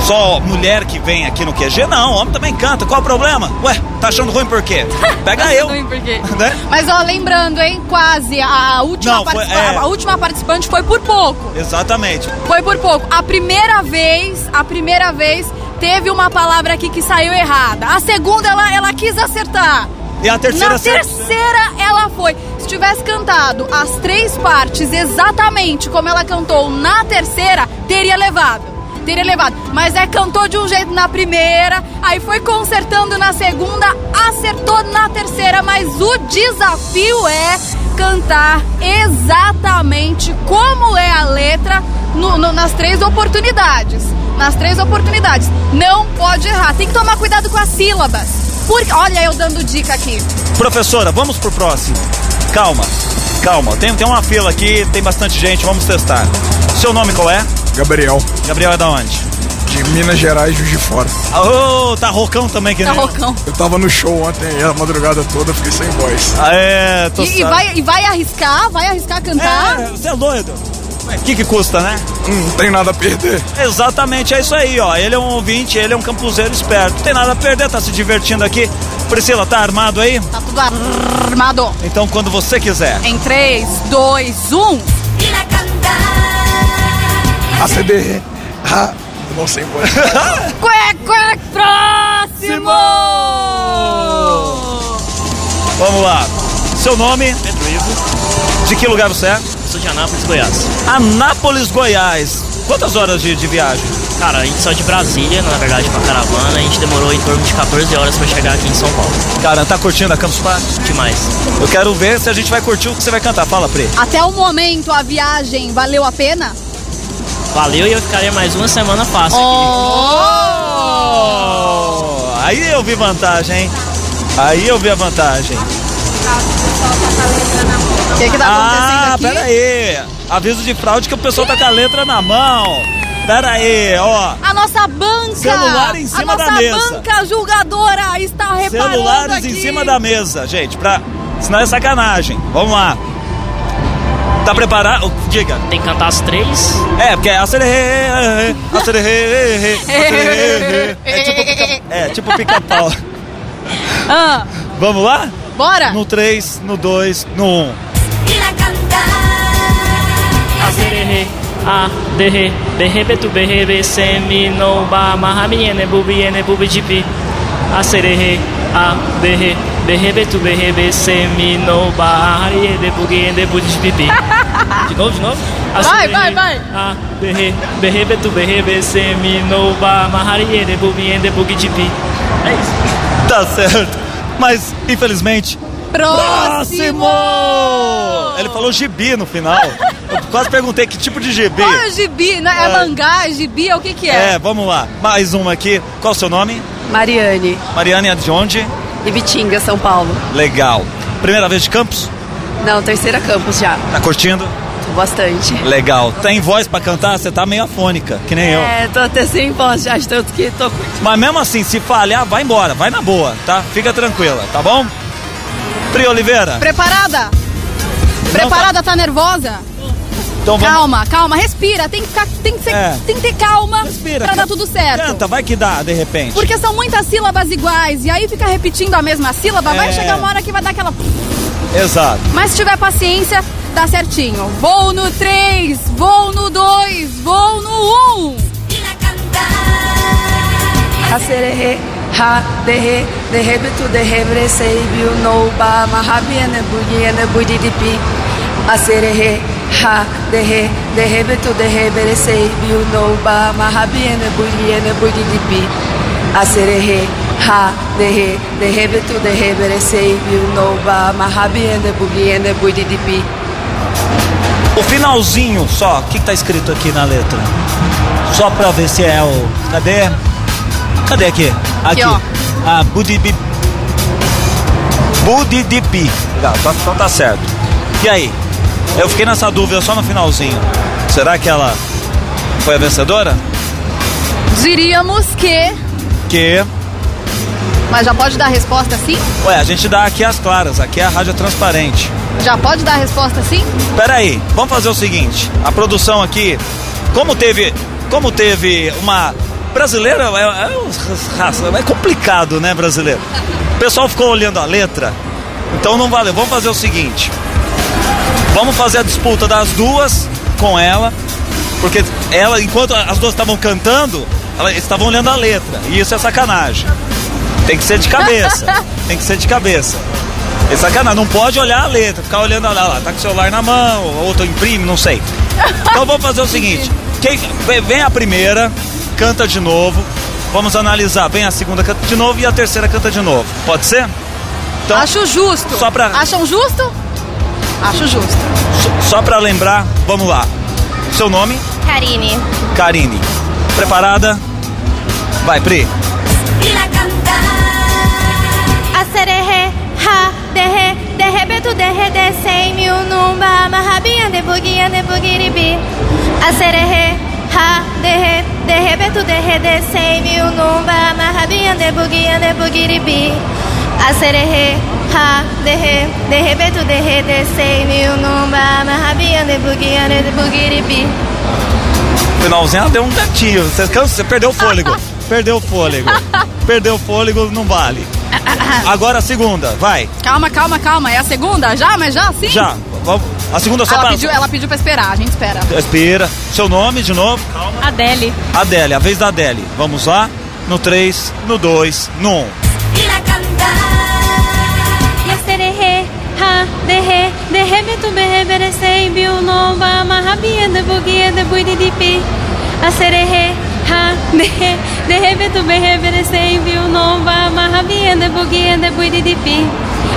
só mulher que vem aqui no QG? Não, homem também canta, qual o problema? Ué, tá achando ruim por quê? Pega eu. Ruim por quê? Né? Mas ó, lembrando, hein, quase, a, última Não, foi- é. a última participante foi por pouco. Exatamente. Foi por pouco. A primeira vez, a primeira vez, teve uma palavra aqui que saiu errada. A segunda, ela, ela quis acertar. E a terceira Na terceira, ela foi. Se tivesse cantado as três partes exatamente como ela cantou na terceira, teria levado. Teria levado. Mas é cantou de um jeito na primeira, aí foi consertando na segunda, acertou na terceira. Mas o desafio é cantar exatamente como é a letra no- no- nas três oportunidades. Nas três oportunidades. Não pode errar. Tem que tomar cuidado com as sílabas. Porque, olha, eu dando dica aqui. Professora, vamos pro próximo. Calma, calma. Tem, tem uma fila aqui, tem bastante gente, vamos testar. Seu nome qual é? Gabriel. Gabriel é da onde? De Minas Gerais, Juiz de Fora. Ô, tá rocão também que Tá nem rocão. Eu tava no show ontem a madrugada toda fiquei sem voz. Ah, é, tô E, e vai, e vai arriscar? Vai arriscar cantar? É, você é doido. O que que custa, né? Hum, não tem nada a perder. Exatamente, é isso aí, ó. Ele é um ouvinte, ele é um campuseiro esperto. Não tem nada a perder, tá se divertindo aqui. Priscila, tá armado aí? Tá tudo armado. Então, quando você quiser. Em um. 3, 2, 1. A CDR. Ah, não sei voz. Quack, quack, próximo! Vamos lá. Seu nome? Pedro Ivo. De que lugar você é? Sou de Anápolis, Goiás. Anápolis, Goiás. Quantas horas de, de viagem? Cara, a gente saiu de Brasília, na verdade, com a caravana. A gente demorou em torno de 14 horas pra chegar aqui em São Paulo. Cara, tá curtindo a Campus Party? Demais. Eu quero ver se a gente vai curtir o que você vai cantar. Fala, Pri. Até o momento, a viagem valeu a pena? Valeu e eu ficaria mais uma semana fácil Oh, aí eu vi vantagem, hein? Aí eu vi a vantagem. O que, que tá acontecendo Ah, aqui? pera aí. Aviso de fraude que o pessoal tá com a letra na mão. Pera aí, ó. A nossa banca! Celular em cima a da nossa mesa. banca julgadora está reparando Celulares aqui. em cima da mesa, gente, pra... senão é sacanagem. Vamos lá. Tá preparado? Diga. Tem que cantar as três? É, porque é acererê, acererê, acererê. É tipo pica- É tipo pica-pau. Ah, Vamos lá? Bora? No 3, no 2, no 1. Asererê, a, derre, derre, betu, berre, be, semi, no, ba, mahamiene, bubiene, bubidipi. Asererê, a, derre, derre, betu, berre, be, semi, no, ba, hariene, bugiene, bubidipi. De novo, de novo? Vai, vai, vai. A, derre, berre, betu, berre, be, semi, no, ba, mahariene, bubiene, bubidipi. É isso. Tá certo. Mas, infelizmente. Próximo! Ele falou gibi no final. Eu quase perguntei que tipo de gibi. Qual é o gibi? Né? É, É. mangá? É gibi? É o que que é? É, vamos lá. Mais uma aqui. Qual o seu nome? Mariane, Mariana é de onde? Ibitinga, São Paulo. Legal. Primeira vez de Campos? Não, terceira campus já. Tá curtindo? Bastante. Legal. Tem voz pra cantar? Você tá meio afônica, que nem eu. É, tô até sem voz já, de tanto que tô curtindo. Mas mesmo assim, se falhar, vai embora. Vai na boa, tá? Fica tranquila, tá bom? Pri Oliveira. Preparada? Preparada? Tá nervosa? Então vamos... Calma, calma, respira. Tem que, ficar, tem que, ser- É. tem que ter calma Respira, pra dar tudo certo. Canta, vai que dá, de repente. Porque são muitas sílabas iguais. E aí fica repetindo a mesma sílaba. Vai É. chegar uma hora que vai dar aquela. Exato. Mas se tiver paciência, dá certinho. Vou no 3, vou no 2, vou no 1. Asererê, ha, derre, derre, betu, derre, bresei, viu, no, ba, mahabiene, bugiene, budidipi. Asererê, ha, derre, derre, betu, derre, bresei, viu, no, ba, mahabiene, bugiene, budidipi. Asererê, ha, derre, derre, betu, derre, bresei, viu, no, ba, mahabiene, bugiene, budidipi. O finalzinho só, o que, que tá escrito aqui na letra? Só pra ver se é o. Cadê? Cadê aqui? Aqui. ó. Ah, Budibi. Budidipi. Legal, tá- então tá certo. E aí? Eu fiquei nessa dúvida só no finalzinho. Será que ela foi a vencedora? Diríamos que. Que. Mas já pode dar resposta assim? Ué, a gente dá aqui as claras, aqui é a rádio transparente. Já pode dar resposta assim? Pera aí, vamos fazer o seguinte: a produção aqui, como teve, como teve uma brasileira, é, é, é complicado, né, brasileiro? O pessoal ficou olhando a letra, então não valeu. Vamos fazer o seguinte: vamos fazer a disputa das duas com ela, porque ela, enquanto as duas estavam cantando, elas estavam olhando a letra, e isso é sacanagem. Tem que ser de cabeça, tem que ser de cabeça. É sacanagem, não pode olhar a letra, ficar olhando lá, lá, tá com o celular na mão, outro imprime, não sei. Então vamos fazer o seguinte: quem, vem a primeira, canta de novo, vamos analisar, vem a segunda, canta de novo e a terceira canta de novo. Pode ser? Então, Acho justo. Só pra, Acham justo? Acho justo. só, só pra lembrar, vamos lá. Seu nome? Karine. Karine. Preparada? Vai, Pri. Dehe, desei, miu, numba, mahabian, debugian, debugiribi. Aserehe, ha, dehe, dehebetu, dehe, desei, miu, numba, mahabian, debugian, debugiribi. Aserehe, ha, dehe, dehebetu, dehe, desei, miu, numba, mahabian, debugian, debugiribi. Finalzinho deu um gatinho. Você, você perdeu o fôlego. perdeu o fôlego. Perdeu o fôlego, não vale. Agora a segunda, vai. Calma, calma, calma. É a segunda? Já? Mas já? Sim? Já. Vamos- A segunda só Ela pra. pediu, ela pediu pra esperar, a gente espera. Espera. Seu nome de novo? Calma. Adele. Adele, a vez da Adele. Vamos lá? No 3, no 2, no 1. Yaserehe, ha, dehe, dehebetu, beheberesei, biu, nomba, mahabia, debugia, debuididipi.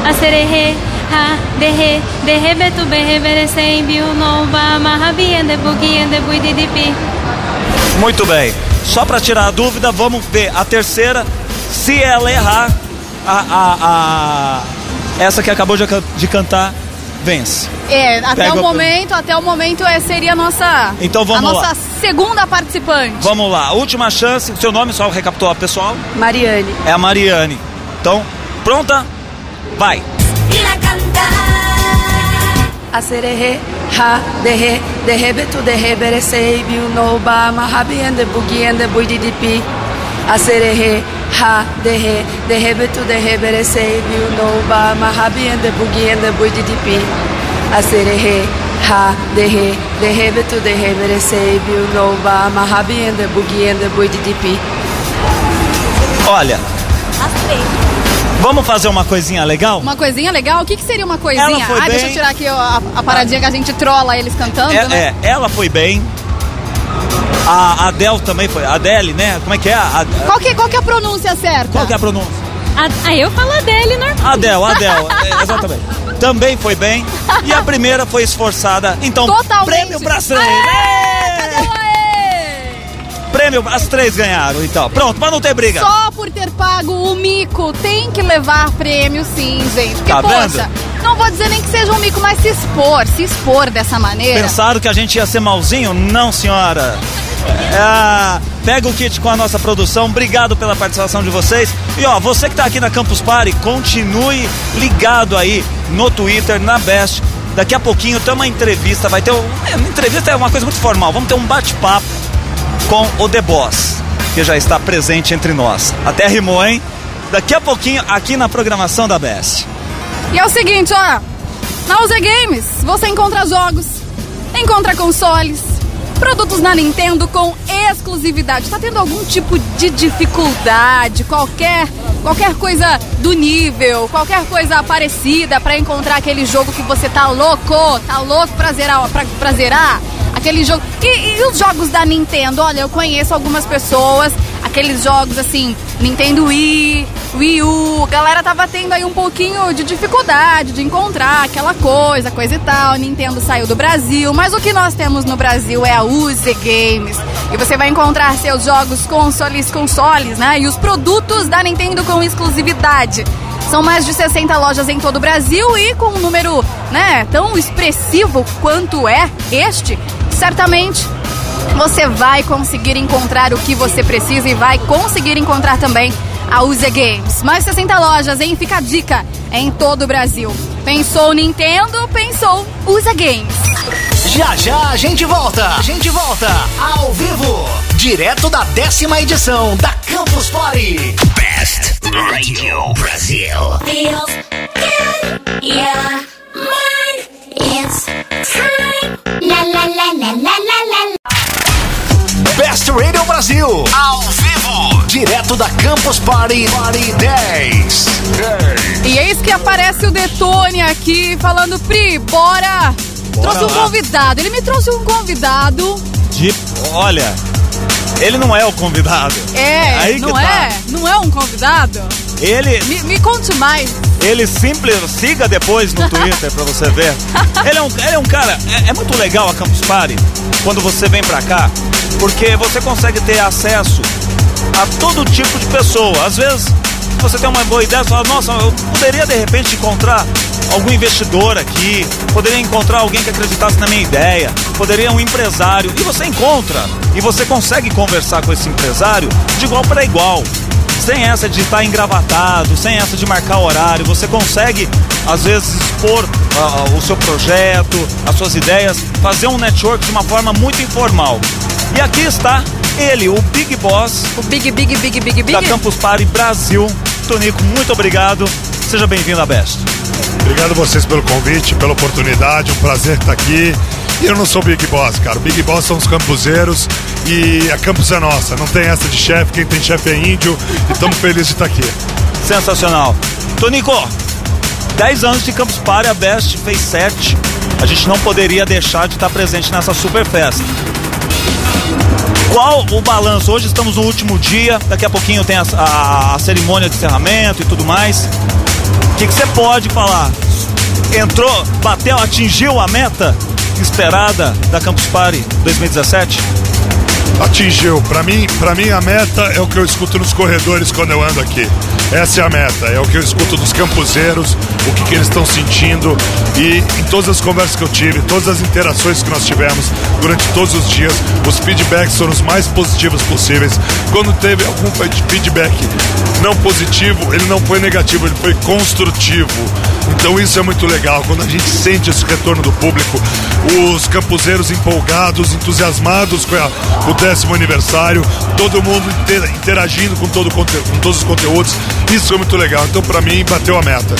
Aserehe, ha, dehe, dehebetu, beheberesei, biu, nomba, mahabia, debugia, debuididipi. Aserehe, ha, dehe, dehebetu, beheberesei, biu, nomba, mahabia, debugia, debuididipi. Muito bem. Só pra tirar a dúvida, vamos ver a terceira. Se ela errar, a, a, a- essa que acabou de, de cantar vence. É, até Pega o momento, até o momento é, seria a nossa, Então vamos a nossa lá. segunda participante. Vamos lá, última chance. Seu nome, só recapitular pessoal. Mariane. É a Mariane. Então, pronta? Vai. Aserehe, ha, dehe, dehebetu, deheberesei, biu, noba, mahabien, debugien, debuididipi. Aserehe, ha, dehe, dehebetu, deheberesei, biu, noba, mahabien, debugien, debuididipi. Aserehe, ha, dehe, dehebetu, deheberesei, biu, noba, mahabien, debugien, debuididipi. Olha, vamos fazer uma coisinha legal? Uma coisinha legal? O que, que seria uma coisinha? Ela foi ah, deixa eu bem. tirar aqui a, a paradinha que a gente trola eles cantando, É, né? é, ela foi bem. A Adele também foi. Adele, né? Como é que é? A, a- Qual, que, qual que é a pronúncia certa? qual que é a pronúncia? Aí eu falo Adele, normal. Adele, Adele, é, exatamente. Também foi bem. E a primeira foi esforçada. Então, Totalmente. prêmio para as três. Aê, cadê o aê? Prêmio, as três ganharam, então. Pronto, pra não ter briga. Só por ter pago o mico tem que levar prêmio sim, gente. Porque, Tá poxa, vendo? não vou dizer nem que seja um mico, mas se expor, se expor dessa maneira. Pensaram que a gente ia ser malzinho? Não, senhora. É, pega o kit com a nossa produção. Obrigado pela participação de vocês. E ó, você que tá aqui na Campus Party, continue ligado aí no Twitter, na Best. Daqui a pouquinho tem uma entrevista, vai ter um, é, uma entrevista é uma coisa muito formal. Vamos ter um bate-papo com o The Boss, que já está presente entre nós. Até rimou, hein? Daqui a pouquinho aqui na programação da Best. E é o seguinte, ó. Na UZ Games você encontra jogos, encontra consoles, produtos na Nintendo com exclusividade. Tá tendo algum tipo de dificuldade, qualquer qualquer coisa do nível, qualquer coisa parecida pra encontrar aquele jogo que você tá louco, tá louco pra zerar, pra, pra zerar? Aquele jogo. E, e os jogos da Nintendo? Olha, eu conheço algumas pessoas, aqueles jogos assim, Nintendo Wii, Wii U, a galera tava tendo aí um pouquinho de dificuldade de encontrar aquela coisa, coisa e tal. Nintendo saiu do Brasil, mas o que nós temos no Brasil é a UZ Games. E você vai encontrar seus jogos consoles, consoles, né? E os produtos da Nintendo com exclusividade. São mais de 60 lojas em todo o Brasil e com um número, né, tão expressivo quanto é este, certamente você vai conseguir encontrar o que você precisa e vai conseguir encontrar também a UZ Games. Mais 60 lojas, hein? Fica a dica em todo o Brasil. Pensou Nintendo, pensou USA Games. Já já a gente volta. A gente volta ao vivo, direto da décima edição da Campus Party. Best Radio Brasil. Feels good, yeah. Mine, it's time. La la la la la la la. Best Radio Brasil, ao vivo, direto da Campus Party, Party 10. E eis que aparece o Detone aqui falando, Pri, bora! Bora trouxe um lá. convidado. Ele me trouxe um convidado. De, olha, ele não é o convidado. É, Aí que não tá. é? Não é um convidado? Ele, Me, me conte mais. Ele simples, siga depois no Twitter pra você ver. Ele é um, ele é um cara, é, é muito legal a Campus Party quando você vem pra cá, porque você consegue ter acesso a todo tipo de pessoa. Às vezes você tem uma boa ideia, você fala, nossa, eu poderia de repente encontrar algum investidor aqui, poderia encontrar alguém que acreditasse na minha ideia, poderia um empresário, e você encontra, e você consegue conversar com esse empresário de igual para igual. Sem essa de estar engravatado, sem essa de marcar horário, você consegue, às vezes, expor ah, o seu projeto, as suas ideias, fazer um network de uma forma muito informal. E aqui está ele, o Big Boss. O Big, Big, Big, Big, Big. Da Campus Party Brasil. Tonico, muito obrigado. Seja bem-vindo à Best. Obrigado a vocês pelo convite, pela oportunidade, um prazer estar aqui. Eu não sou Big Boss, cara. Big Boss são os campuseiros e a campus é nossa. Não tem essa de chefe, quem tem chefe é índio e estamos felizes de estar aqui. Sensacional. Tonico, 10 anos de Campus Party, a Best fez 7. A gente não poderia deixar de estar presente nessa super festa. Qual o balanço? Hoje estamos no último dia, daqui a pouquinho tem a, a- a cerimônia de encerramento e tudo mais. O que que você pode falar? Entrou, bateu, atingiu a meta esperada da Campus Party 2017? Atingiu. Pra mim, para mim a meta é o que eu escuto nos corredores quando eu ando aqui. Essa é a meta, é o que eu escuto dos campuseiros, o que, que eles estão sentindo e em todas as conversas que eu tive, todas as interações que nós tivemos durante todos os dias, os feedbacks foram os mais positivos possíveis. Quando teve algum feedback não positivo, ele não foi negativo, ele foi construtivo. Então isso é muito legal, quando a gente sente esse retorno do público, os campuseiros empolgados, entusiasmados com, a- o décimo aniversário, todo mundo inter- interagindo com, todo, com todos os conteúdos, isso é muito legal. Então para mim bateu a meta.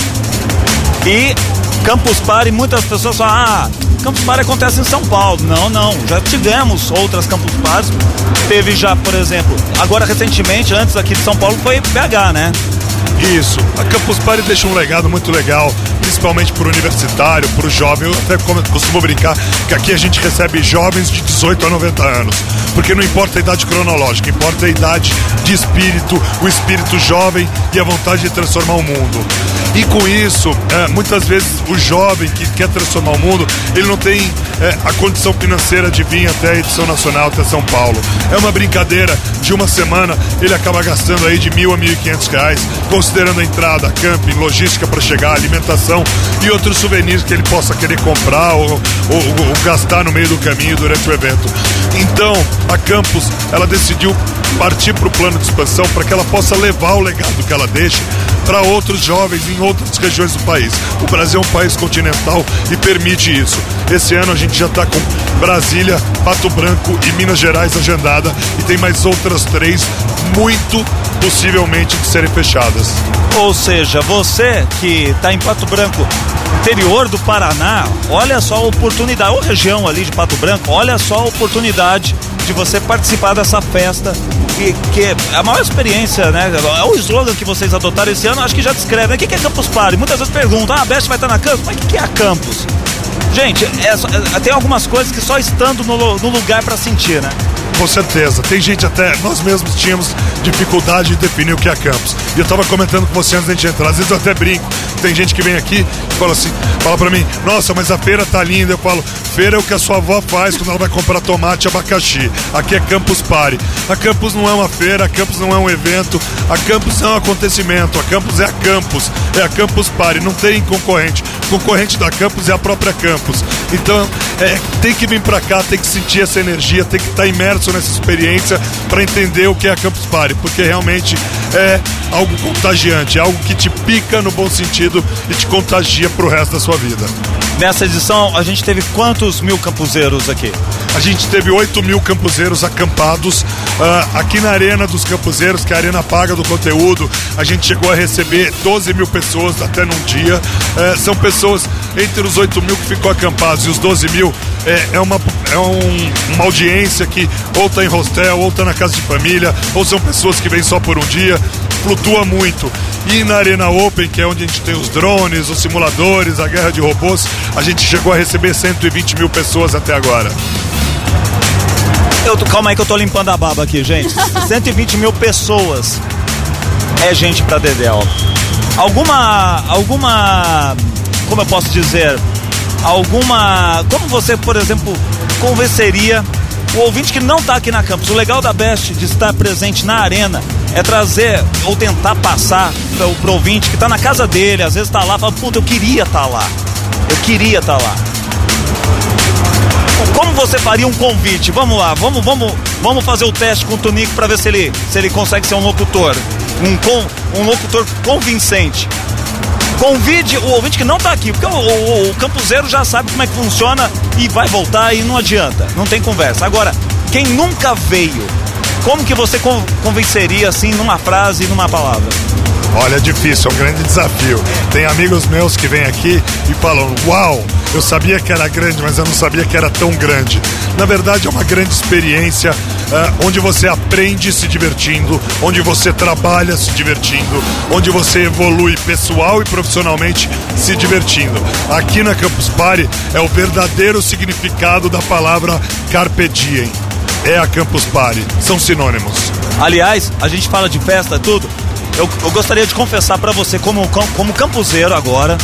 E Campus Party, muitas pessoas falam, ah, Campus Party acontece em São Paulo. Não, não, já tivemos outras Campus Parties. Teve já, por exemplo, agora recentemente, antes aqui de São Paulo, foi BH, né? Isso. A Campus Party deixa um legado muito legal, principalmente para o universitário, para o jovem. Eu até costumo brincar que aqui a gente recebe jovens de 18 a 90 anos. Porque não importa a idade cronológica, importa a idade de espírito, o espírito jovem e a vontade de transformar o mundo. E com isso, é, muitas vezes o jovem que quer transformar o mundo, ele não tem é, a condição financeira de vir até a edição nacional, até São Paulo. É uma brincadeira de uma semana, ele acaba gastando aí de mil a mil e quinhentos reais, considerando a entrada, camping, logística para chegar, alimentação e outros souvenirs que ele possa querer comprar ou, ou- ou- gastar no meio do caminho durante o evento. Então, a Campus, ela decidiu partir para o plano de expansão para que ela possa levar o legado que ela deixa para outros jovens em outras regiões do país. O Brasil é um país continental e permite isso. Esse ano a gente já está com Brasília, Pato Branco e Minas Gerais agendada e tem mais outras três muito possivelmente de serem fechadas. Ou seja, você que está em Pato Branco, interior do Paraná, olha só a oportunidade, ou região ali de Pato Branco, olha só a oportunidade de você participar dessa festa, que, que é a maior experiência, né? É o slogan que vocês adotaram esse ano, acho que já descreve. né? O que é Campus Party? Muitas vezes perguntam, ah, a Best vai estar na Campus? Mas o que é a Campus? Gente, é é- tem algumas coisas que só estando no, no lugar para sentir, né? Com certeza. Tem gente até, nós mesmos tínhamos dificuldade de definir o que é campus. E eu tava comentando com você antes da gente entrar. Às vezes eu até brinco. Tem gente que vem aqui e fala assim, fala pra mim, nossa, mas a feira tá linda. Eu falo, feira é o que a sua avó faz quando ela vai comprar tomate e abacaxi. Aqui é Campus Party. A Campus não é uma feira, a Campus não é um evento, a Campus é um acontecimento, a Campus é a Campus, é a Campus Party, não tem concorrente. concorrente da Campus é a própria Campus. Então, é, tem que vir pra cá, tem que sentir essa energia, tem que estar imerso nessa experiência para entender o que é a Campus Party, porque realmente é algo contagiante, é algo que te pica no bom sentido e te contagia pro resto da sua vida. Nessa edição, a gente teve quantos mil campuseiros aqui? A gente teve 8 mil campuseiros acampados ah, aqui na Arena dos Campuseiros, que é a arena paga do conteúdo. A gente chegou a receber 12 mil pessoas até num dia. Eh, são pessoas entre os 8 mil que ficou acampados e os 12 mil. É, é uma, é um- uma audiência que ou tá em hostel, ou tá na casa de família, ou são pessoas que vêm só por um dia. Flutua muito. E na Arena Open, que é onde a gente tem os drones, os simuladores, a guerra de robôs, a gente chegou a receber 120 mil pessoas até agora. Eu calma aí que eu tô limpando a baba aqui, gente. 120 mil pessoas. É gente pra Dedéu. Alguma. Alguma. Como eu posso dizer? Alguma. Como você, por exemplo, convenceria o ouvinte que não tá aqui na campus? O legal da Best de estar presente na arena é trazer ou tentar passar pro, pro ouvinte que tá na casa dele, às vezes tá lá, fala, puta, eu queria estar lá. Eu queria estar lá. Como você faria um convite? Vamos lá, vamos, vamos, vamos fazer o teste com o Tonico para ver se ele, se ele consegue ser um locutor, um, com, um locutor convincente. Convide o ouvinte que não tá aqui, porque o, o, o já sabe como é que funciona e vai voltar e não adianta, não tem conversa. Agora, quem nunca veio, como que você con- convenceria assim numa frase, numa palavra? Olha, é difícil, é um grande desafio. Tem amigos meus que vêm aqui e falam: Uau, eu sabia que era grande, mas eu não sabia que era tão grande. Na verdade, é uma grande experiência ah, onde você aprende se divertindo, onde você trabalha se divertindo, onde você evolui pessoal e profissionalmente se divertindo. Aqui na Campus Party é o verdadeiro significado da palavra Carpe Diem. É a Campus Party, são sinônimos. Aliás, a gente fala de festa, tudo. Eu, eu gostaria de confessar pra você, como, como campuseiro agora,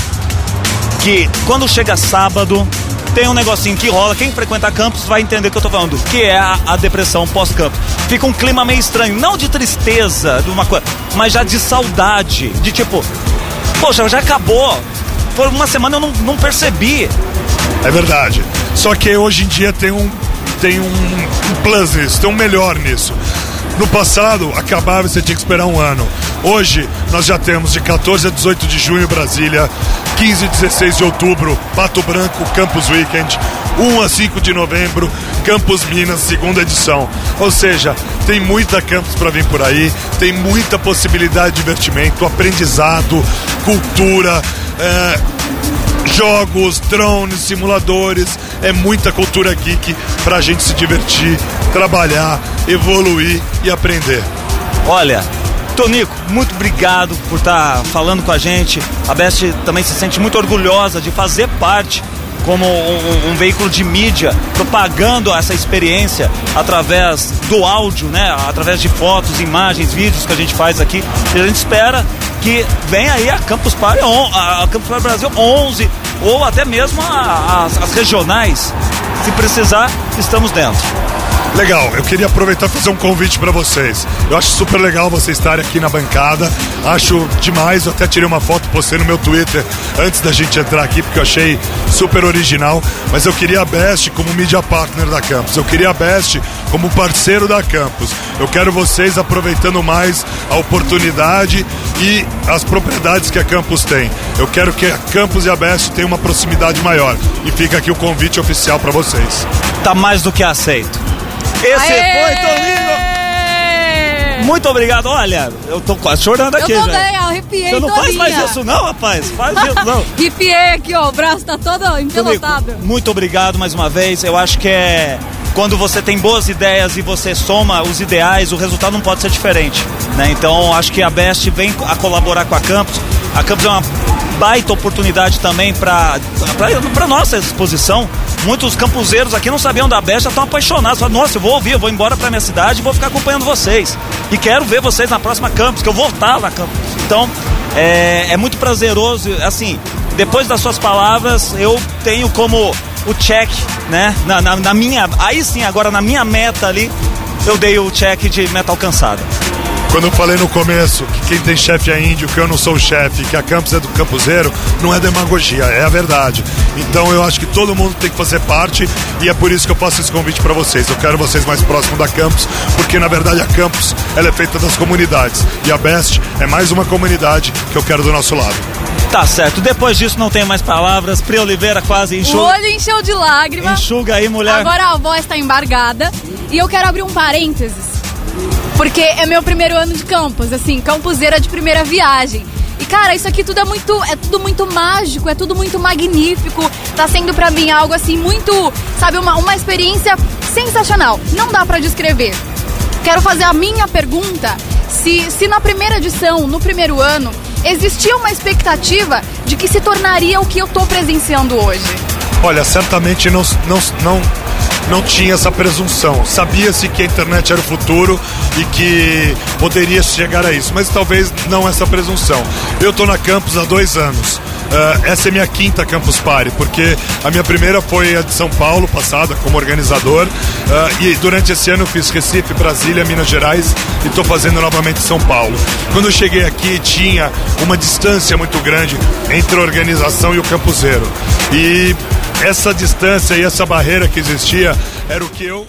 que quando chega sábado, tem um negocinho que rola. Quem frequenta campus vai entender o que eu tô falando, que é a, a depressão pós-campus. Fica um clima meio estranho, não de tristeza, de uma coisa, mas já de saudade. De tipo, poxa, já acabou. Por uma semana eu não, não percebi. É verdade. Só que hoje em dia tem um, tem um plus nisso, tem um melhor nisso. No passado, acabava e você tinha que esperar um ano. Hoje, nós já temos de 14 a 18 de junho Brasília, 15 e 16 de outubro Pato Branco Campus Weekend, 1 a 5 de novembro Campus Minas, segunda edição. Ou seja, tem muita campus para vir por aí, tem muita possibilidade de divertimento, aprendizado, cultura, é, jogos, drones, simuladores, é muita cultura geek pra gente se divertir, trabalhar, evoluir e aprender. Olha, Tonico, muito obrigado por estar falando com a gente. A Best também se sente muito orgulhosa de fazer parte como um, um veículo de mídia propagando essa experiência através do áudio, né? Através de fotos, imagens, vídeos que a gente faz aqui. E a gente espera que venha aí a Campus Party, a Campus Party Brasil 11 ou até mesmo a- as, as regionais. Se precisar, estamos dentro. Legal, eu queria aproveitar e fazer um convite para vocês. Eu acho super legal vocês estarem aqui na bancada. Acho demais, eu até tirei uma foto, postei no meu Twitter antes da gente entrar aqui, porque eu achei super original. Mas eu queria a Best como media partner da Campus. Eu queria a Best como parceiro da Campus. Eu quero vocês aproveitando mais a oportunidade e as propriedades que a Campus tem. Eu quero que a Campus e a Best tenham uma proximidade maior. E fica aqui o convite oficial para vocês. Tá mais do que aceito. Esse foi Toninho! Muito obrigado. Olha, eu tô quase chorando aqui eu também, arrepiei Você não faz todinha. mais isso não, rapaz. Faz isso não. Arrepiei aqui, ó, o braço tá todo empelotado. Muito obrigado mais uma vez. Eu acho que é quando você tem boas ideias e você soma os ideais, o resultado não pode ser diferente. Né? Então acho que a Best vem a colaborar com a Campus. A Campus é uma baita oportunidade também para para nossa exposição. Muitos campuseiros aqui não sabiam da Best, já estão apaixonados. Falam, Nossa, eu vou ouvir, eu vou embora para minha cidade e vou ficar acompanhando vocês. E quero ver vocês na próxima Campus, que eu vou estar na Campus. Então, é, é muito prazeroso, assim, depois das suas palavras, eu tenho como o check, né? Na, na- na minha. Aí sim, agora na minha meta ali, eu dei o check de meta alcançada. Quando eu falei no começo que quem tem chefe é índio, que eu não sou chefe, que a Campus é do campuseiro, não é demagogia, é a verdade. Então eu acho que todo mundo tem que fazer parte e é por isso que eu faço esse convite para vocês. Eu quero vocês mais próximos da Campus, porque na verdade a Campus ela é feita das comunidades e a Best é mais uma comunidade que eu quero do nosso lado. Tá certo, depois disso não tem mais palavras. Pri Oliveira quase O enxuga. olho encheu de lágrima. Enxuga aí, mulher. Agora a voz tá embargada. E eu quero abrir um parênteses. Porque é meu primeiro ano de campus, assim, campuseira de primeira viagem. E cara, isso aqui tudo é muito, é tudo muito mágico, é tudo muito magnífico. Tá sendo pra mim algo assim muito, sabe, uma, uma experiência sensacional. Não dá pra descrever. Quero fazer a minha pergunta se, se na primeira edição, no primeiro ano, existia uma expectativa de que se tornaria o que eu tô presenciando hoje. Olha, certamente não, não, não, não tinha essa presunção. Sabia-se que a internet era o futuro e que poderia chegar a isso, mas talvez não essa presunção. Eu estou na campus há dois anos. Ah, essa é minha quinta Campus Party, porque a minha primeira foi a de São Paulo, passada, como organizador. Ah, e durante esse ano eu fiz Recife, Brasília, Minas Gerais e estou fazendo novamente São Paulo. Quando eu cheguei aqui, tinha uma distância muito grande entre a organização e o campuseiro. E essa distância e essa barreira que existia era o que eu